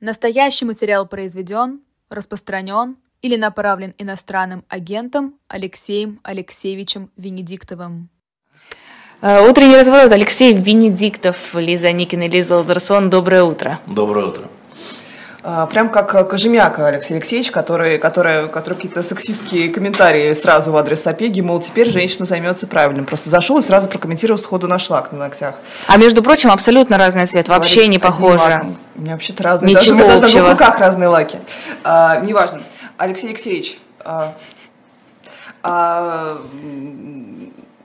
Настоящий материал произведен, распространен или направлен иностранным агентом Алексеем Алексеевичем Венедиктовым. Э, утренний разворот. Алексей Венедиктов, Лиза Никина, Лиза Лазарсон. Доброе утро. Доброе утро. А, прям как Кожемяка Алексей Алексеевич, который, который, который какие-то сексистские комментарии сразу в адрес Сапеги, мол, теперь женщина займется правильным. Просто зашел и сразу прокомментировал сходу на шлак на ногтях. А между прочим, абсолютно разный цвет, вообще Говорит, не похоже. У меня вообще-то разные. Ничего даже, общего. даже в руках разные лаки. А, неважно. Алексей Алексеевич, а, а,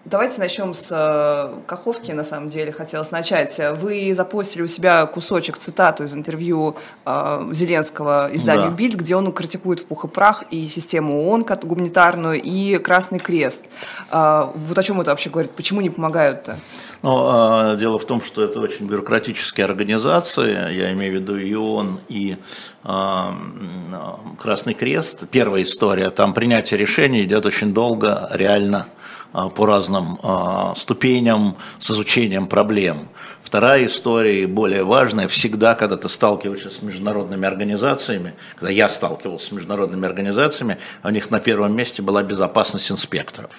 Давайте начнем с э, Каховки, на самом деле, хотелось начать. Вы запостили у себя кусочек, цитату из интервью э, Зеленского изданию да. «Бильд», где он критикует в пух и прах и систему ООН гуманитарную, и Красный Крест. Э, вот о чем это вообще говорит? Почему не помогают-то? Ну, э, дело в том, что это очень бюрократические организации, я имею в виду и ООН, и э, Красный Крест. Первая история, там принятие решений идет очень долго, реально по разным а, ступеням с изучением проблем. Вторая история, и более важная, всегда, когда ты сталкиваешься с международными организациями, когда я сталкивался с международными организациями, у них на первом месте была безопасность инспекторов.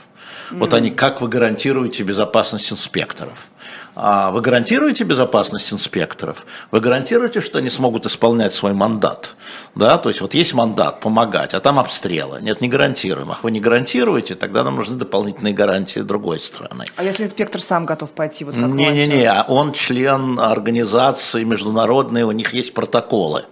Mm-hmm. Вот они, как вы гарантируете безопасность инспекторов? А вы гарантируете безопасность инспекторов? Вы гарантируете, что они смогут исполнять свой мандат? Да, то есть вот есть мандат помогать, а там обстрелы. Нет, не гарантируем. Ах, вы не гарантируете, тогда нам нужны дополнительные гарантии другой стороны. А если инспектор сам готов пойти? Вот Не-не-не, он член организации международной, у них есть протоколы.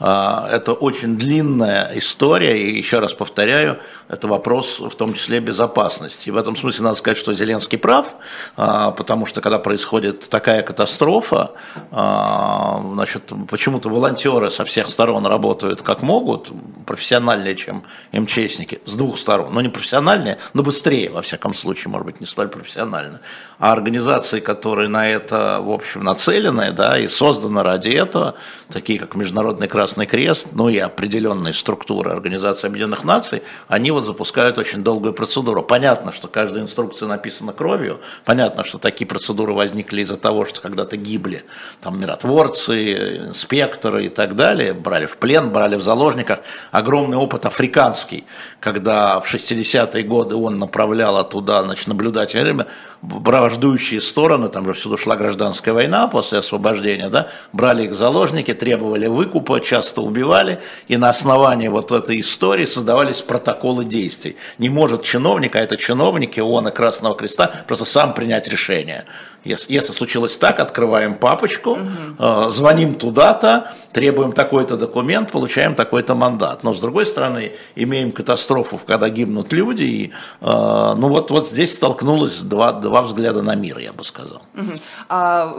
А, это очень длинная история, и еще раз повторяю, это вопрос в том числе безопасности. И в этом смысле надо сказать, что Зеленский прав, а, потому что когда происходит такая катастрофа, а, значит, почему-то волонтеры со всех сторон работают как могут, профессиональнее, чем МЧСники, с двух сторон. Ну, не профессиональнее, но быстрее, во всяком случае, может быть, не столь профессионально. А организации, которые на это, в общем, нацелены, да, и созданы ради этого, такие как Международный Красный Красный Крест, ну и определенные структуры Организации Объединенных Наций, они вот запускают очень долгую процедуру. Понятно, что каждая инструкция написана кровью, понятно, что такие процедуры возникли из-за того, что когда-то гибли там миротворцы, инспекторы и так далее, брали в плен, брали в заложниках. Огромный опыт африканский, когда в 60-е годы он направлял туда значит, наблюдателей, враждующие стороны, там же всюду шла гражданская война после освобождения, да, брали их в заложники, требовали выкупа, часто часто убивали, и на основании вот этой истории создавались протоколы действий. Не может чиновник, а это чиновники ООН и Красного Креста, просто сам принять решение. Если, если случилось так, открываем папочку, угу. э, звоним туда-то, требуем такой-то документ, получаем такой-то мандат. Но с другой стороны, имеем катастрофу, когда гибнут люди, и э, ну вот, вот здесь столкнулось два, два взгляда на мир, я бы сказал. Угу. А,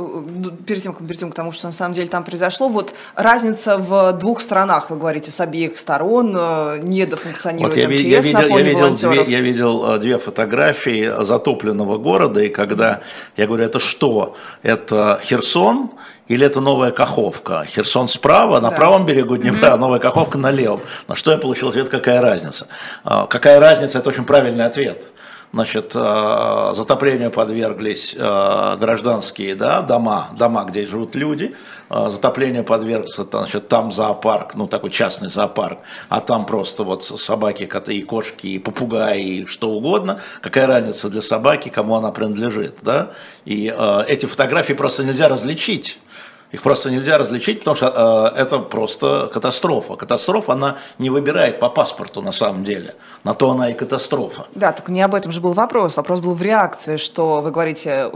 перед, тем, перед тем, к тому, что на самом деле там произошло, вот разница в двух сторонах, вы говорите, с обеих сторон, э, недофункционирует вот я, МЧС я, видел, на фоне я видел, две, я видел две фотографии затопленного города, и когда, я говорю, это что? Это Херсон или это Новая Каховка? Херсон справа, на да. правом берегу Днепра, mm-hmm. Новая Каховка на левом. На что я получил ответ, какая разница? А, какая разница, это очень правильный ответ значит, а, затоплению подверглись а, гражданские да, дома, дома, где живут люди, а, затоплению подвергся значит, там зоопарк, ну такой частный зоопарк, а там просто вот собаки, коты и кошки, и попугаи, и что угодно. Какая разница для собаки, кому она принадлежит, да? И э, эти фотографии просто нельзя различить. Их просто нельзя различить, потому что э, это просто катастрофа. Катастрофа, она не выбирает по паспорту на самом деле. На то она и катастрофа. Да, так не об этом же был вопрос. Вопрос был в реакции, что вы говорите,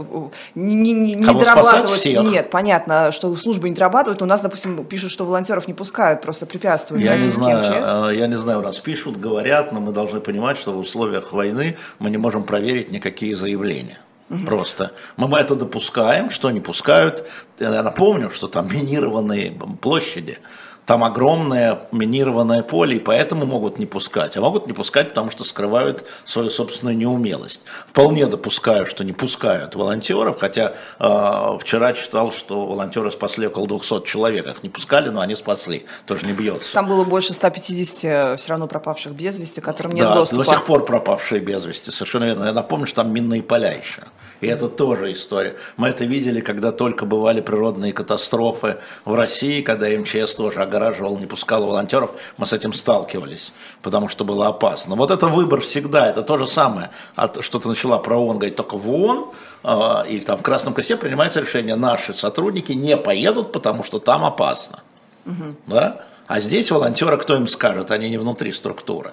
не, не, не, не дорабатывают. Всех? Нет, понятно, что службы не дорабатывают. У нас, допустим, пишут, что волонтеров не пускают, просто препятствуют. Я не знаю, э, я не знаю, нас пишут, говорят, но мы должны понимать, что в условиях войны мы не можем проверить никакие заявления. Просто. Мы это допускаем, что не пускают. Я напомню, что там минированные площади, Там огромное минированное поле, и поэтому могут не пускать. А могут не пускать, потому что скрывают свою собственную неумелость. Вполне допускаю, что не пускают волонтеров, хотя э, вчера читал, что волонтеры спасли около 200 человек. Их не пускали, но они спасли. Тоже не бьется. Там было больше 150 все равно пропавших без вести, которым нет да, доступа. до сих пор пропавшие без вести, совершенно верно. Я напомню, что там минные поля еще. И это тоже история. Мы это видели, когда только бывали природные катастрофы в России, когда МЧС тоже огораживал, не пускал волонтеров, мы с этим сталкивались, потому что было опасно. Вот это выбор всегда, это то же самое. Что ты начала про ООН говорить, только в ООН э, или там в Красном Кресте принимается решение, наши сотрудники не поедут, потому что там опасно. Угу. Да? А здесь волонтеры, кто им скажет, они не внутри структуры.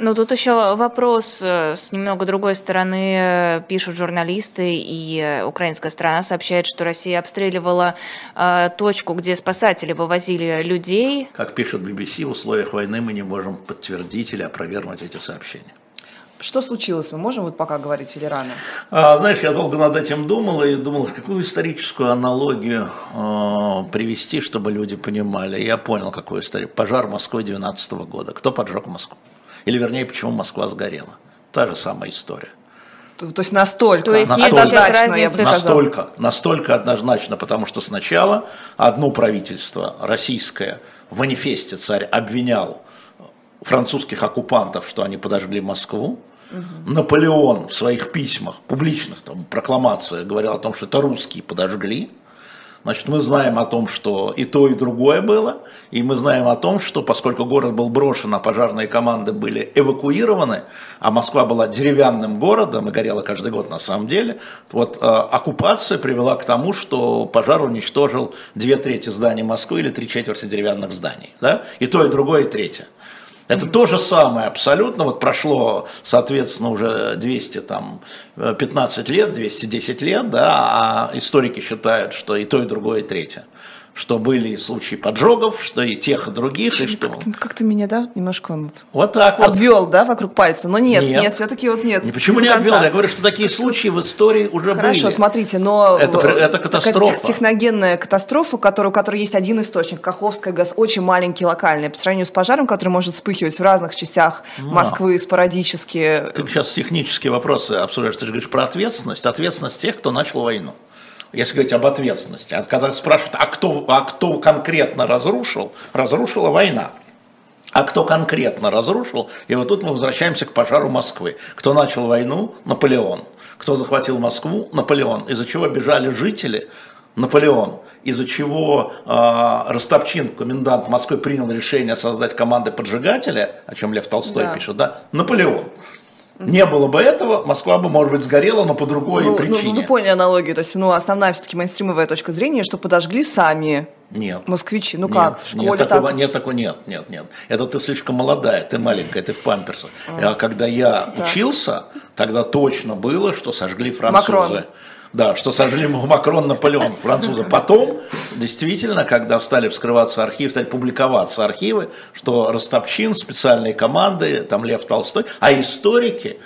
Ну, тут еще вопрос э, с немного другой стороны. Э, пишут журналисты, и э, украинская страна сообщает, что Россия обстреливала э, точку, где спасатели вывозили людей. Как пишет BBC, в условиях войны мы не можем подтвердить или опровергнуть эти сообщения. Что случилось? Мы можем вот пока говорить или рано? А, знаешь, я долго над этим думал и думал, какую историческую аналогию э, привести, чтобы люди понимали. Я понял, какую историю. Пожар Москвы 12 года. Кто поджег Москву? Или вернее, почему Москва сгорела. Та же самая история. То, то есть настолько, то есть однозначно, я бы. Настолько, настолько однозначно, потому что сначала одно правительство российское в манифесте царь обвинял французских оккупантов, что они подожгли Москву. Угу. Наполеон в своих письмах, публичных там, прокламациях говорил о том, что это русские подожгли. Значит, мы знаем о том, что и то, и другое было, и мы знаем о том, что поскольку город был брошен, а пожарные команды были эвакуированы, а Москва была деревянным городом и горела каждый год на самом деле, вот э, оккупация привела к тому, что пожар уничтожил две трети зданий Москвы или три четверти деревянных зданий. Да? И то, и другое, и третье. Это то же самое абсолютно. Вот прошло, соответственно, уже 215 лет, 210 лет, да, а историки считают, что и то, и другое, и третье что были случаи поджогов, что и тех, и других, и что... Как ты, как ты меня, да, немножко вот, вот так вот. обвел, да, вокруг пальца, но нет, нет, нет все-таки вот нет. И почему не, не обвел? Я говорю, что такие случаи в истории уже Хорошо, были. Хорошо, смотрите, но... Это, это катастрофа. техногенная катастрофа, у которой, у которой есть один источник, Каховская газ, очень маленький, локальный, по сравнению с пожаром, который может вспыхивать в разных частях но. Москвы спорадически. Ты сейчас технические вопросы обсуждаешь, ты же говоришь про ответственность, ответственность тех, кто начал войну если говорить об ответственности, а когда спрашивают, а кто, а кто конкретно разрушил, разрушила война. А кто конкретно разрушил? И вот тут мы возвращаемся к пожару Москвы. Кто начал войну? Наполеон. Кто захватил Москву? Наполеон. Из-за чего бежали жители? Наполеон, из-за чего э, Ростопчин, комендант Москвы, принял решение создать команды поджигателя, о чем Лев Толстой да. пишет, да, Наполеон. Не было бы этого, Москва бы, может быть, сгорела, но по другой ну, причине. Ну, вы поняли аналогию. То есть, ну, основная все-таки мейнстримовая точка зрения, что подожгли сами нет. Москвичи. Ну нет, как, в школе нет, так? Такого, нет, такого, нет, нет, нет. Это ты слишком молодая, ты маленькая, ты в памперсах. А, а когда я да. учился, тогда точно было, что сожгли французы. Макрон. Да, что сожгли Макрон, Наполеон, французы. Потом, действительно, когда стали вскрываться архивы, стали публиковаться архивы, что Ростопчин, специальные команды, там Лев Толстой, а историки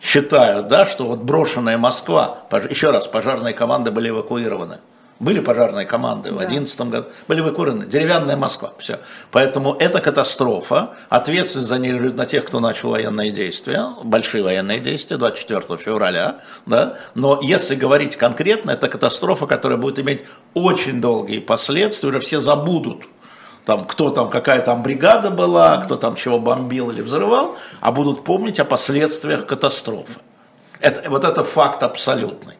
считают, да, что вот брошенная Москва, еще раз, пожарные команды были эвакуированы. Были пожарные команды да. в 2011 году, были эвакуированы. Деревянная Москва, все. Поэтому это катастрофа. Ответственность за нее лежит на тех, кто начал военные действия, большие военные действия 24 февраля. Да? Но если говорить конкретно, это катастрофа, которая будет иметь очень долгие последствия, уже все забудут там, кто там, какая там бригада была, кто там чего бомбил или взрывал, а будут помнить о последствиях катастрофы. Это, вот это факт абсолютный.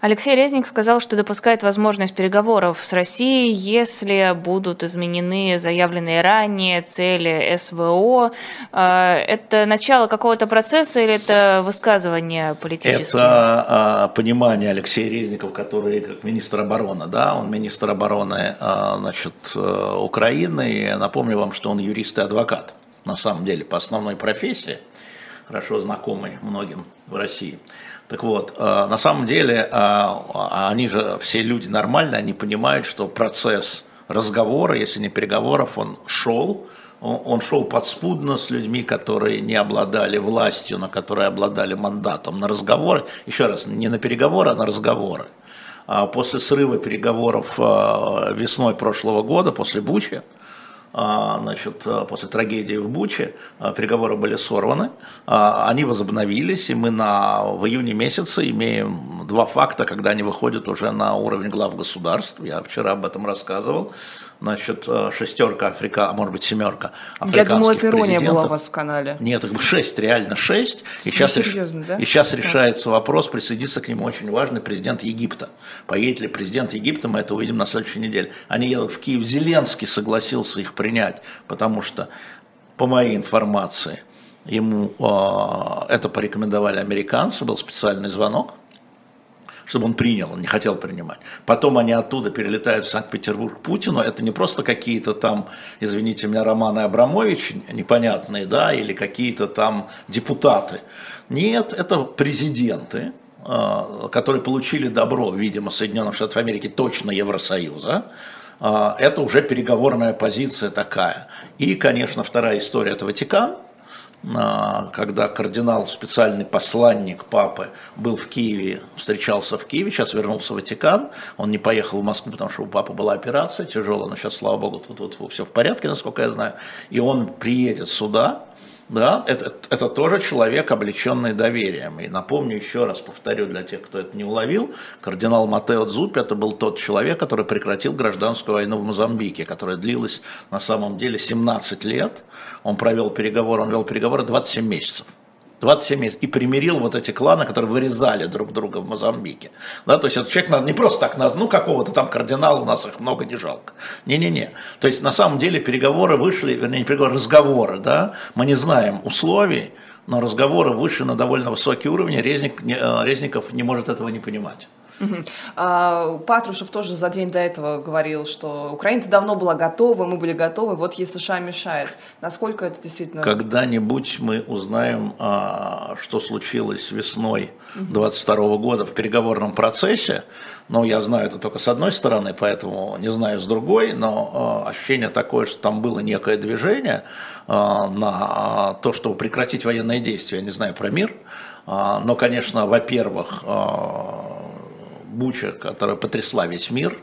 Алексей Резник сказал, что допускает возможность переговоров с Россией, если будут изменены заявленные ранее цели СВО. А, это начало какого-то процесса или это высказывание политическое? Это а, понимание Алексея Резникова, который как министр обороны, да, он министр обороны а, значит, э, Украины. И напомню вам, что он юрист и адвокат, на самом деле, по основной профессии, хорошо знакомый многим в России. Так вот, э, на самом деле, э, они же все люди нормальные, они понимают, что процесс разговора, если не переговоров, он шел, он шел подспудно с людьми, которые не обладали властью, но которые обладали мандатом на разговоры. Еще раз, не на переговоры, а на разговоры. после срыва переговоров весной прошлого года, после Бучи, а, значит, э, после трагедии в Буче э, переговоры были сорваны, а, они возобновились, и мы на, в июне месяце имеем два факта, когда они выходят уже на уровень глав государств, я вчера об этом рассказывал, значит, э, шестерка Африка, а может быть семерка Я думала, это ирония была у вас в канале. Нет, их шесть, реально шесть. И сейчас, серьезно, да? и сейчас решается вопрос, присоединиться к нему очень важный президент Египта. Поедет ли президент Египта, мы это увидим на следующей неделе. Они едут в Киев, Зеленский согласился их принять, потому что, по моей информации, ему э, это порекомендовали американцы, был специальный звонок, чтобы он принял, он не хотел принимать. Потом они оттуда перелетают в Санкт-Петербург к Путину, это не просто какие-то там, извините меня, Романы Абрамович непонятные, да, или какие-то там депутаты. Нет, это президенты, а, которые получили добро, видимо, Соединенных Штатов Америки, точно Евросоюза, а, это уже переговорная позиция такая. И, конечно, вторая история – это Ватикан – когда кардинал, специальный посланник папы, был в Киеве, встречался в Киеве, сейчас вернулся в Ватикан, он не поехал в Москву, потому что у папы была операция тяжелая, но сейчас, слава богу, тут, тут все в порядке, насколько я знаю, и он приедет сюда, да, это, это тоже человек, облеченный доверием. И напомню еще раз, повторю для тех, кто это не уловил, кардинал Матео Дзупи это был тот человек, который прекратил гражданскую войну в Мозамбике, которая длилась на самом деле 17 лет. Он провел переговоры, он вел переговоры 27 месяцев. 27 месяцев, и примирил вот эти кланы, которые вырезали друг друга в Мозамбике. Да, то есть этот человек не просто так, ну какого-то там кардинала, у нас их много, не жалко. Не-не-не. То есть на самом деле переговоры вышли, вернее не переговоры, разговоры, да, мы не знаем условий, но разговоры вышли на довольно высокий уровень, Резник, э, Резников не может этого не понимать. А, Патрушев тоже за день до этого говорил, что Украина давно была готова, мы были готовы, вот ей США мешает. Насколько это действительно... Когда-нибудь мы узнаем, а, что случилось весной 22 года в переговорном процессе, но я знаю это только с одной стороны, поэтому не знаю с другой, но а, ощущение такое, что там было некое движение на то, чтобы прекратить военные действия, я не знаю про мир, но, конечно, во-первых, Буча, которая потрясла весь мир,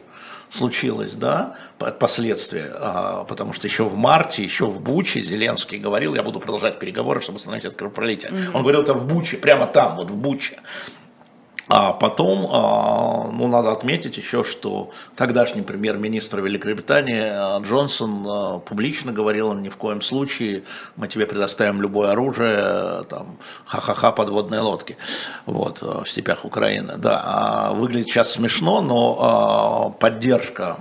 случилось, да, последствия, а, потому что еще в марте, еще в Буче Зеленский говорил, я буду продолжать переговоры, чтобы остановить это кровопролитие. Mm-hmm. Он говорил это в Буче, прямо там, вот в Буче. А потом, а, ну, надо отметить еще, что тогдашний премьер-министр Великобритании а, Джонсон а, публично говорил, ни в коем случае мы тебе предоставим любое оружие, там, ха-ха-ха, подводные лодки, вот, в степях Украины. Да, выглядит сейчас смешно, но поддержка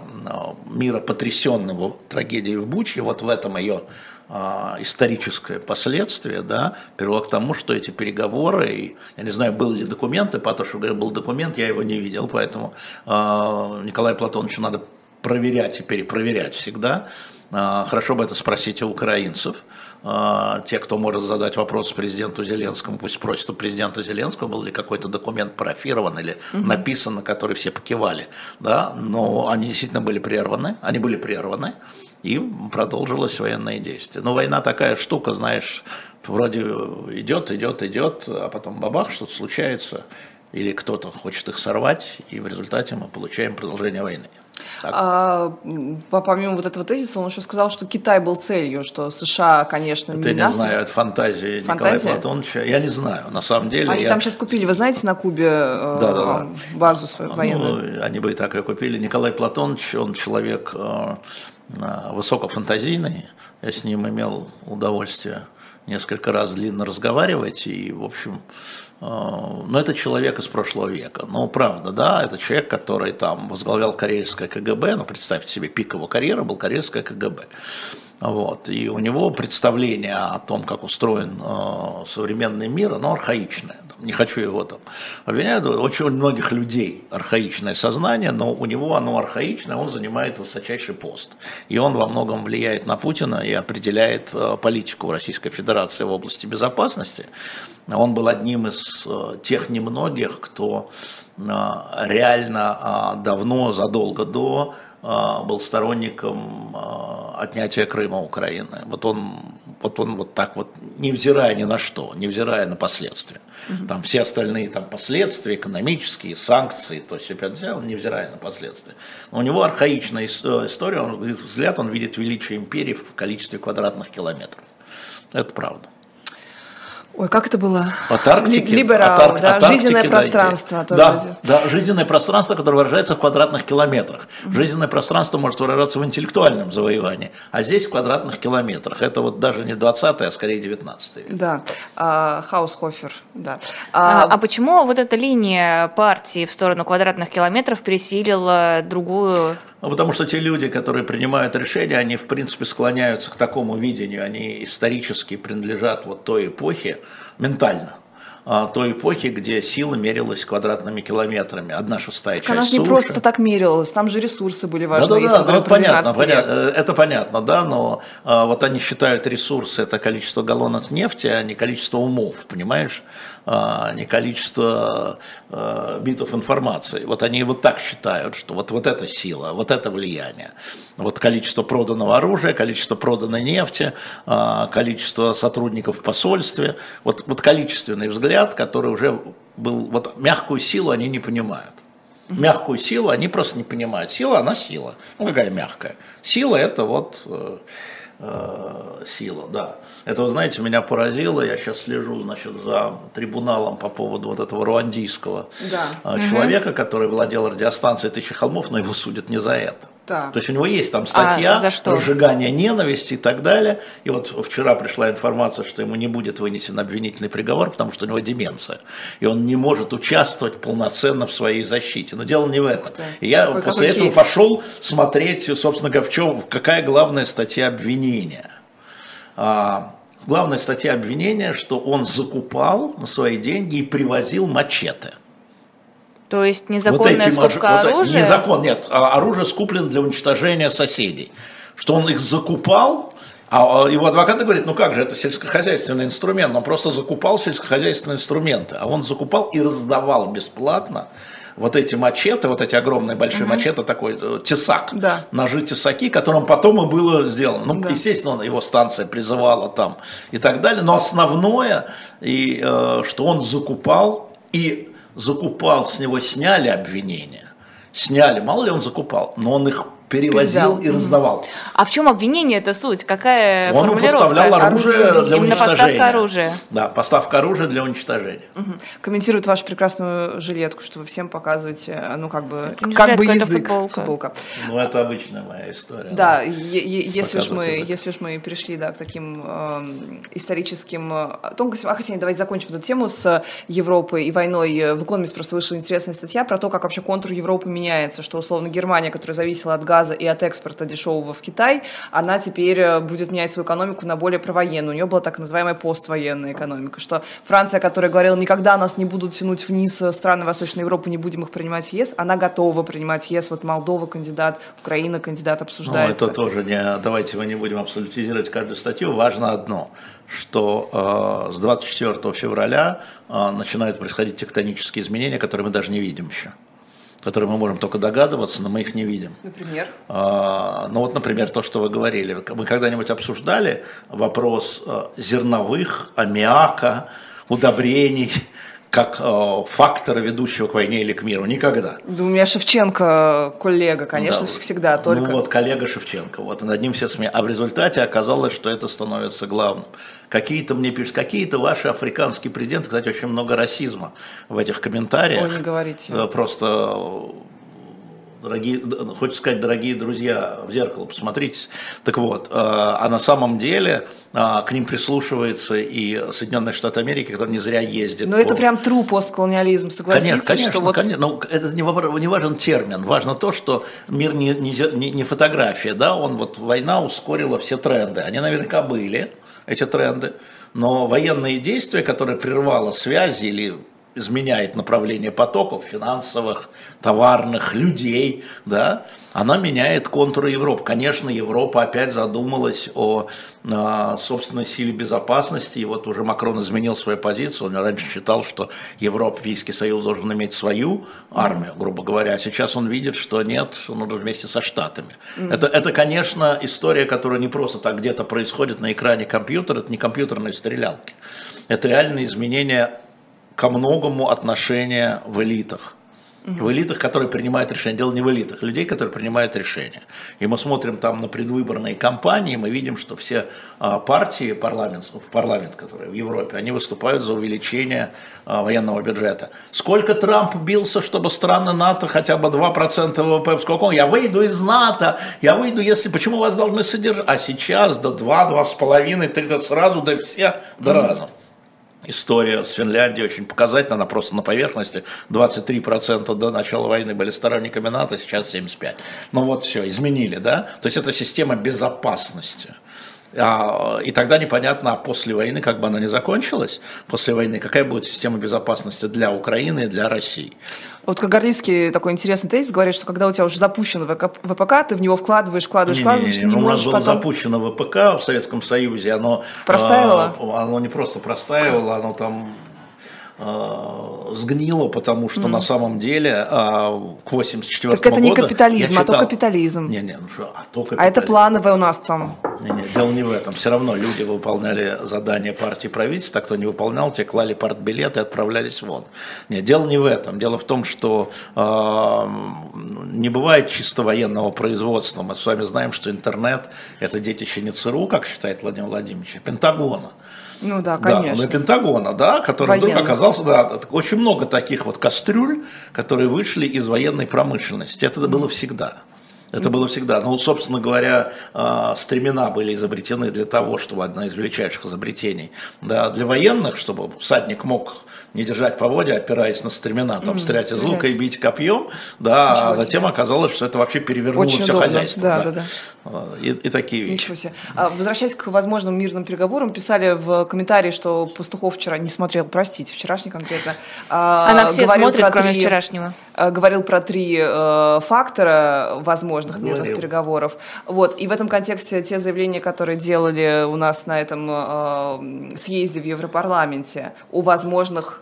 мира, потрясенного трагедией в Буче, вот в этом ее историческое последствие, да, привело к тому, что эти переговоры, и, я не знаю, был ли документы, Патрушев говорил, был документ, я его не видел, поэтому э, Николаю Платоновичу надо проверять и перепроверять всегда. Э, хорошо бы это спросить у украинцев. Э, те, кто может задать вопрос президенту Зеленскому, пусть спросят у президента Зеленского, был ли какой-то документ парафирован или угу. написан, на который все покивали. Да? Но они действительно были прерваны, они были прерваны и продолжилось военное действие. Но война такая штука, знаешь, вроде идет, идет, идет, а потом бабах, что-то случается, или кто-то хочет их сорвать, и в результате мы получаем продолжение войны. А, помимо вот этого тезиса, он еще сказал, что Китай был целью, что США, конечно, это не я не знаю, это фантазия, фантазия Николая Платоновича. Я не знаю, на самом деле. Они я... там сейчас купили, вы знаете, на Кубе да, да, да. базу свою ну, военную. Ну, они бы и так и купили. Николай Платонович, он человек э, высокофантазийный. Я с ним имел удовольствие несколько раз длинно разговаривать, и, в общем, э, ну, это человек из прошлого века. Ну, правда, да, это человек, который там возглавлял карельское КГБ, ну, представьте себе, пик его карьеры был карельское КГБ. Вот. И у него представление о том, как устроен э, современный мир, оно архаичное. Не хочу его там обвинять. Очень многих людей архаичное сознание, но у него оно архаичное, он занимает высочайший пост. И он во многом влияет на Путина и определяет э, политику Российской Федерации в области безопасности. Он был одним из э, тех немногих, кто э, реально э, давно, задолго до был сторонником отнятия Крыма Украины. Вот он, вот он вот так вот, невзирая ни на что, невзирая на последствия. Угу. Там все остальные там последствия, экономические, санкции, то есть опять взял, невзирая на последствия. Но у него архаичная история, он, взгляд, он видит величие империи в количестве квадратных километров. Это правда. Ой, как это было? От Арктики, Либерал, от, Ар- да, от жизненное Арктики пространство. Да, да, жизненное пространство, которое выражается в квадратных километрах. Жизненное пространство может выражаться в интеллектуальном завоевании, а здесь в квадратных километрах. Это вот даже не 20 а скорее 19 век. Да, а, Хаусхофер, да. А, а, а почему вот эта линия партии в сторону квадратных километров пересилила другую ну, потому что те люди, которые принимают решения, они, в принципе, склоняются к такому видению, они исторически принадлежат вот той эпохе ментально а, той эпохи, где сила мерилась квадратными километрами. Одна шестая часть Она же не просто так мерилась, там же ресурсы были важны. Да, да, да, ну, это понятно, понятно, э, это понятно, да, но а, вот они считают ресурсы, это количество галлонов нефти, а не количество умов, понимаешь? А, не количество а, битов информации. Вот они вот так считают, что вот, вот эта сила, вот это влияние. Вот количество проданного оружия, количество проданной нефти, а, количество сотрудников в посольстве. Вот, вот количественный взгляд, который уже был, вот мягкую силу они не понимают. Мягкую силу они просто не понимают. Сила, она сила. Ну, какая мягкая? Сила – это вот э, сила, да. Это, вы знаете, меня поразило, я сейчас слежу, значит, за трибуналом по поводу вот этого руандийского да. Э, человека, угу. который владел радиостанцией «Тысяча холмов», но его судят не за это. Так. То есть у него есть там статья, а, что? разжигание ненависти и так далее. И вот вчера пришла информация, что ему не будет вынесен обвинительный приговор, потому что у него деменция. И он не может участвовать полноценно в своей защите. Но дело не в этом. И я Ой, после этого кейс. пошел смотреть, собственно говоря, в чем, какая главная статья обвинения. А, главная статья обвинения, что он закупал на свои деньги и привозил мачете. То есть незаконная вот скупка вот, оружия? Незакон, нет. А оружие скуплено для уничтожения соседей. Что он их закупал, а, а его адвокаты говорят, ну как же, это сельскохозяйственный инструмент, он просто закупал сельскохозяйственные инструменты, а он закупал и раздавал бесплатно вот эти мачете, вот эти огромные большие угу. мачете, такой э, тесак, да. ножи тесаки, которым потом и было сделано. Ну, да. естественно, его станция призывала там и так далее, но основное, и, э, что он закупал и закупал, с него сняли обвинения. Сняли, мало ли он закупал, но он их перевозил Передал. и раздавал. А в чем обвинение это суть? Какая Он поставлял оружие для Именно уничтожения. поставка оружия. Да, поставка оружия для уничтожения. Угу. Комментирует вашу прекрасную жилетку, что вы всем показываете, ну как бы, это как бы язык. Футболка. футболка. Ну это обычная моя история. Да, да. если уж мы, если уж мы перешли, да, к таким э, историческим тонкостям, а хотя не, давайте закончим эту тему с Европой и войной. В Economist просто вышла интересная статья про то, как вообще контур Европы меняется, что условно Германия, которая зависела от газа газа и от экспорта дешевого в Китай, она теперь э, будет менять свою экономику на более провоенную. У нее была так называемая поствоенная экономика, что Франция, которая говорила, никогда нас не будут тянуть вниз э, страны Восточной Европы, не будем их принимать в ЕС, она готова принимать в ЕС. Вот Молдова кандидат, Украина кандидат обсуждается. Ну, это тоже не... Давайте мы не будем абсолютизировать каждую статью. Важно одно, что э, с 24 февраля э, начинают происходить тектонические изменения, которые мы даже не видим еще которые мы можем только догадываться, но мы их не видим. Например? А, ну вот, например, то, что вы говорили. Мы когда-нибудь обсуждали вопрос а, зерновых, аммиака, удобрений, как э, фактора, ведущего к войне или к миру. Никогда. Да у меня Шевченко коллега, конечно, да, всегда только. Ну вот коллега Шевченко, вот над ним все смеялись. А в результате оказалось, что это становится главным. Какие-то мне пишут, какие-то ваши африканские президенты, кстати, очень много расизма в этих комментариях. О, не говорите. Э, просто дорогие, хочется сказать, дорогие друзья, в зеркало посмотрите. Так вот, э, а на самом деле э, к ним прислушивается и Соединенные Штаты Америки, которые не зря ездят. Но по... это прям true постколониализм, согласитесь? Конечно, конечно, что вот... конечно. Но это не, не важен термин, важно то, что мир не, не, не фотография, да, он вот война ускорила все тренды, они наверняка были, эти тренды, но военные действия, которые прервало связи или изменяет направление потоков финансовых, товарных, людей, да, она меняет контуры Европы. Конечно, Европа опять задумалась о, о собственной силе безопасности, и вот уже Макрон изменил свою позицию, он раньше считал, что Европейский Союз должен иметь свою армию, грубо говоря, а сейчас он видит, что нет, он нужно вместе со Штатами. Mm-hmm. Это, это, конечно, история, которая не просто так где-то происходит на экране компьютера, это не компьютерные стрелялки, это реальные изменения ко многому отношения в элитах. В элитах, которые принимают решения. Дело не в элитах, людей, которые принимают решения. И мы смотрим там на предвыборные кампании, мы видим, что все а, партии парламент, парламент, которые в Европе, они выступают за увеличение а, военного бюджета. Сколько Трамп бился, чтобы страны НАТО хотя бы 2% ВВП, сколько он, я выйду из НАТО, я выйду, если, почему вас должны содержать? А сейчас до 2, 2,5, 3, сразу, до все, до разом история с Финляндией очень показательна, она просто на поверхности. 23% до начала войны были сторонниками НАТО, сейчас 75%. Ну вот все, изменили, да? То есть это система безопасности. А, и тогда непонятно, а после войны, как бы она ни закончилась, после войны, какая будет система безопасности для Украины и для России. Вот как Горлицкий такой интересный тезис говорит, что когда у тебя уже запущено ВПК, ты в него вкладываешь, вкладываешь, не, вкладываешь, не, не, не, не ну, можешь У нас было запущено ВПК в Советском Союзе, оно... Простаивало? А, оно не просто простаивало, оно там Э, сгнило, потому что mm. на самом деле э, к 84 году... Так это не капитализм, читал... а то капитализм. Не, не, ну что, а то капитализм. А это плановое у нас там. Не, не, дело не в этом. Все равно люди выполняли задания партии правительства, а кто не выполнял, те клали партбилеты и отправлялись вон. Нет, дело не в этом. Дело в том, что э, не бывает чисто военного производства. Мы с вами знаем, что интернет – это детище не ЦРУ, как считает Владимир Владимирович, а Пентагона. Ну да, конечно. Да, на Пентагона, да, который Военных. вдруг оказался, да, очень много таких вот кастрюль, которые вышли из военной промышленности. Это было всегда. Это было всегда. Ну, собственно говоря, а, стремена были изобретены для того, чтобы одна из величайших изобретений да, для военных, чтобы всадник мог не держать поводья, опираясь на стремена, там, mm, стрелять из лука и бить копьем, да, а затем оказалось, что это вообще перевернуло Очень все удобно. хозяйство. Да, да. Да, да. И, и такие вещи. Ничего себе. А, возвращаясь к возможным мирным переговорам, писали в комментарии, что Пастухов вчера не смотрел, простите, вчерашний конкретно. А, Она все смотрит, кроме три, вчерашнего. Говорил про три э, фактора возможных Говорил. мирных переговоров. Вот. И в этом контексте те заявления, которые делали у нас на этом э, съезде в Европарламенте о возможных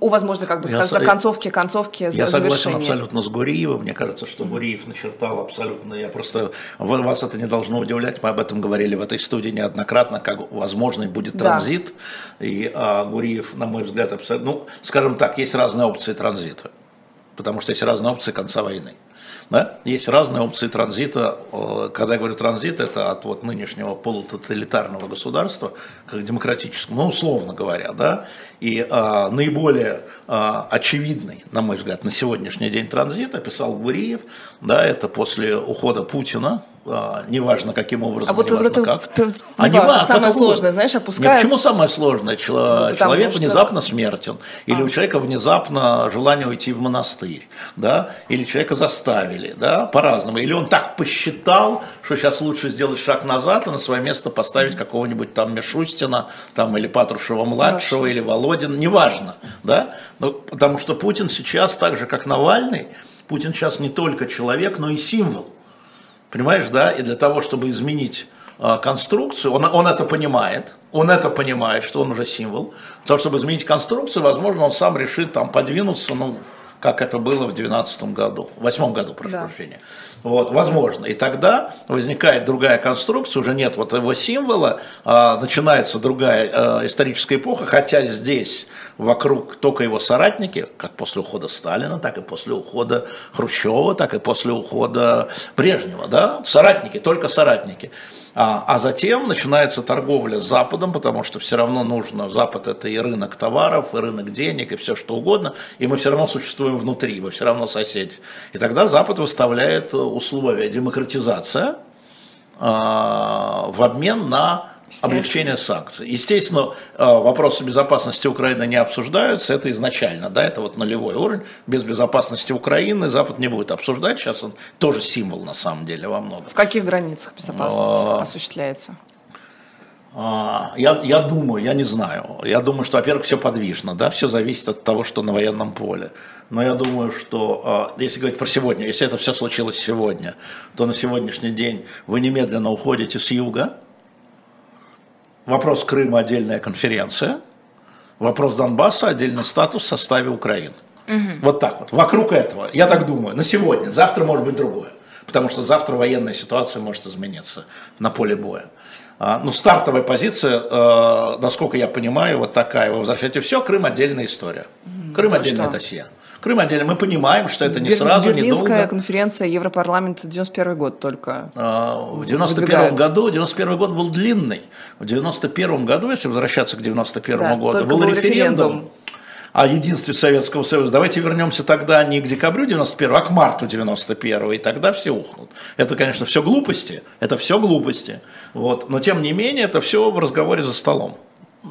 у, возможно, как бы, скажем так, концовки, концовки Я согласен абсолютно с Гуриевым. Мне кажется, что Гуриев начертал абсолютно, я просто, вас это не должно удивлять, мы об этом говорили в этой студии неоднократно, как возможный будет транзит. Да. И а, Гуриев, на мой взгляд, абсолютно, ну, скажем так, есть разные опции транзита, потому что есть разные опции конца войны. Да? Есть разные опции транзита. Когда я говорю транзит, это от вот нынешнего полутоталитарного государства к демократическому, ну, условно говоря. Да? И а, наиболее а, очевидный, на мой взгляд, на сегодняшний день транзит описал Гуриев. Да, это после ухода Путина неважно каким образом, а вот, неважно это, как. а не важно, самое сложное, знаешь, опускают. Нет, почему самое сложное? Чело... Ну, человек что... внезапно смертен, или а. у человека внезапно желание уйти в монастырь, да, или человека заставили, да, по-разному, или он так посчитал, что сейчас лучше сделать шаг назад и на свое место поставить какого-нибудь там Мишустина, там или Патрушева-младшего, Хорошо. или Володин, неважно, да, ну, потому что Путин сейчас, так же как Навальный, Путин сейчас не только человек, но и символ. Понимаешь, да? И для того, чтобы изменить э, конструкцию, он, он это понимает, он это понимает, что он уже символ. Для того, чтобы изменить конструкцию, возможно, он сам решит там подвинуться, ну, как это было в 2012 году, в 2008 году, прошу да. прощения. Вот, возможно. И тогда возникает другая конструкция, уже нет вот его символа, а, начинается другая а, историческая эпоха, хотя здесь вокруг только его соратники, как после ухода Сталина, так и после ухода Хрущева, так и после ухода Брежнева, да, соратники, только соратники. А, а затем начинается торговля с Западом, потому что все равно нужно, Запад это и рынок товаров, и рынок денег, и все что угодно, и мы все равно существуем внутри, мы все равно соседи. И тогда Запад выставляет условия демократизация а, в обмен на облегчение санкций. Естественно, э, вопросы безопасности Украины не обсуждаются, это изначально, да, это вот нулевой уровень. Без безопасности Украины Запад не будет обсуждать, сейчас он тоже символ на самом деле во многом. В каких границах безопасности а... осуществляется? А, я, я думаю, я не знаю. Я думаю, что, во-первых, все подвижно, да, все зависит от того, что на военном поле. Но я думаю, что, а, если говорить про сегодня, если это все случилось сегодня, то на сегодняшний день вы немедленно уходите с юга. Вопрос Крыма – отдельная конференция. Вопрос Донбасса – отдельный статус в составе Украины. Угу. Вот так вот. Вокруг этого, я так думаю, на сегодня. Завтра может быть другое. Потому что завтра военная ситуация может измениться на поле боя. А, ну, стартовая позиция, э, насколько я понимаю, вот такая. Вы возвращаете все, Крым отдельная история. Крым ну, отдельная Россия. Крым отдельно. Мы понимаем, что это не Бер- сразу, Берлинская недолго. конференция Европарламента 91 год только. А, в 91 году, 91 год был длинный. В 91 году, если возвращаться к 91 да, году, был, был референдум. референдум о единстве Советского Союза. Давайте вернемся тогда не к декабрю 91 а к марту 91 и тогда все ухнут. Это, конечно, все глупости, это все глупости. Вот. Но, тем не менее, это все в разговоре за столом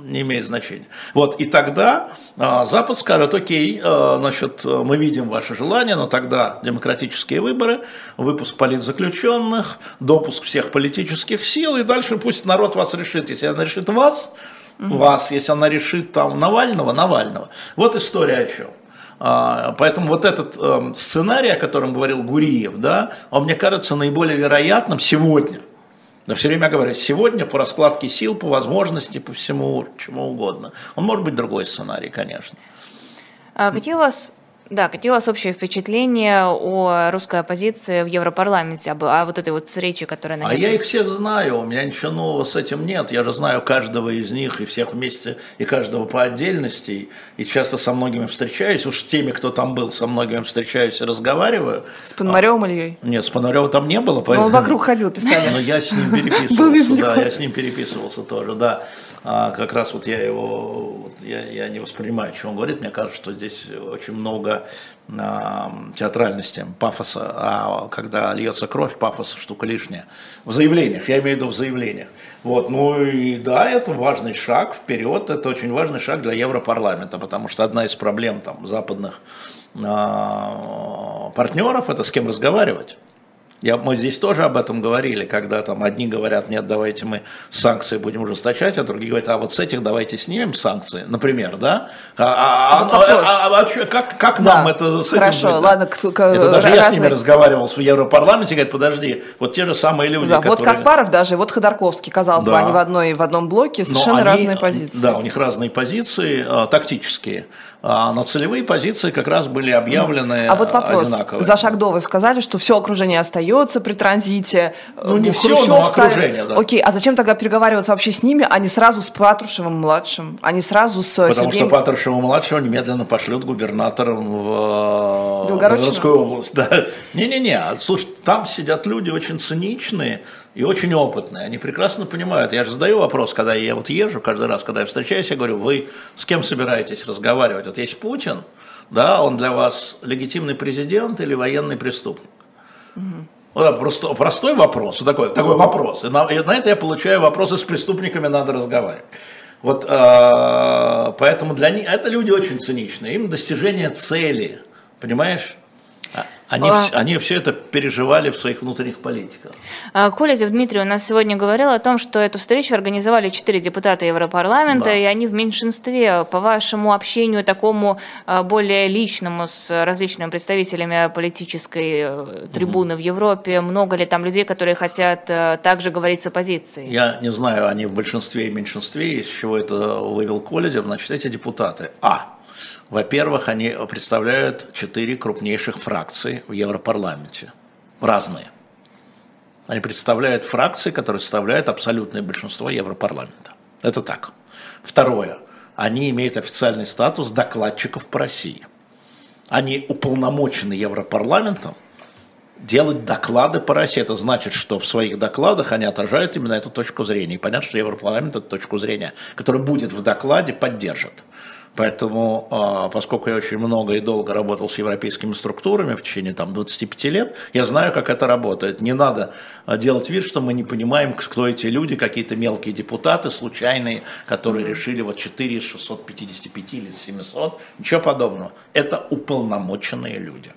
не имеет значения. Вот, и тогда э, Запад скажет, окей, э, значит, мы видим ваше желание, но тогда демократические выборы, выпуск политзаключенных, допуск всех политических сил, и дальше пусть народ вас решит. Если он решит вас, угу. вас, если она решит там Навального, Навального. Вот история о чем. А, поэтому вот этот э, сценарий, о котором говорил Гуриев, да, он мне кажется наиболее вероятным сегодня. Да все время говорю, сегодня по раскладке сил, по возможности, по всему, чему угодно. Он может быть другой сценарий, конечно. А какие у вас да, какие у вас общие впечатления о русской оппозиции в Европарламенте, об, о вот этой вот встрече, которая на А я их всех знаю, у меня ничего нового с этим нет. Я же знаю каждого из них и всех вместе, и каждого по отдельности, и часто со многими встречаюсь. Уж теми, кто там был, со многими встречаюсь и разговариваю. С Пономаревым а, Ильей? Нет, с Пономаревым там не было. Поэтому... Он вокруг ходил, писали. Но я с ним переписывался, да, я с ним переписывался тоже, да. А как раз вот я его, вот я, я не воспринимаю, что он говорит, мне кажется, что здесь очень много а, театральности, пафоса, а когда льется кровь, пафоса штука лишняя. В заявлениях, я имею в виду в заявлениях. Вот, ну и да, это важный шаг вперед, это очень важный шаг для Европарламента, потому что одна из проблем там западных а, партнеров это с кем разговаривать. Я, мы здесь тоже об этом говорили, когда там одни говорят, нет, давайте мы санкции будем ужесточать, а другие говорят, а вот с этих давайте снимем санкции, например, да? А, а, а, вот а, а, а, а как, как да. нам это с Хорошо, этим? ладно. Это даже разные... я с ними разговаривал в Европарламенте, говорит, подожди, вот те же самые люди, да, которые... Вот Каспаров даже, вот Ходорковский, казалось да. бы, они в, одной, в одном блоке, совершенно они, разные позиции. Да, у них разные позиции, э, тактические. А, но целевые позиции как раз были объявлены А вот вопрос. Одинаковые. За шаг до вы сказали, что все окружение остается при транзите. Ну, не все, но окружение, да. Окей, а зачем тогда переговариваться вообще с ними, а не сразу с Патрушевым-младшим, а не сразу с Потому Сергеем... что Патрушева-младшего немедленно пошлют губернатором в Белгородскую область. Да. Не-не-не, слушай, там сидят люди очень циничные, и очень опытные, они прекрасно понимают. Я же задаю вопрос, когда я вот езжу, каждый раз, когда я встречаюсь, я говорю, вы с кем собираетесь разговаривать? Вот есть Путин, да, он для вас легитимный президент или военный преступник? Угу. Вот просто, простой вопрос, вот такой, такой вопрос. И на, и на это я получаю вопросы, с преступниками надо разговаривать. Вот э, поэтому для них это люди очень циничные, им достижение цели, понимаешь? Они, а... они все это переживали в своих внутренних политиках. А, Колезев Дмитрий у нас сегодня говорил о том, что эту встречу организовали четыре депутата Европарламента, да. и они в меньшинстве. По вашему общению такому а, более личному с различными представителями политической э, трибуны угу. в Европе, много ли там людей, которые хотят э, также говорить с оппозицией? Я не знаю, они в большинстве и меньшинстве, из чего это вывел Колезев. Значит, эти депутаты, а, во-первых, они представляют четыре крупнейших фракции в Европарламенте. Разные. Они представляют фракции, которые составляют абсолютное большинство Европарламента. Это так. Второе. Они имеют официальный статус докладчиков по России. Они уполномочены Европарламентом делать доклады по России. Это значит, что в своих докладах они отражают именно эту точку зрения. И понятно, что Европарламент эту точку зрения, которая будет в докладе, поддержит. Поэтому, а, поскольку я очень много и долго работал с европейскими структурами в течение там, 25 лет, я знаю, как это работает. Не надо а, делать вид, что мы не понимаем, кто эти люди, какие-то мелкие депутаты, случайные, которые mm-hmm. решили вот 4 из 655 или 700. Ничего подобного. Это уполномоченные люди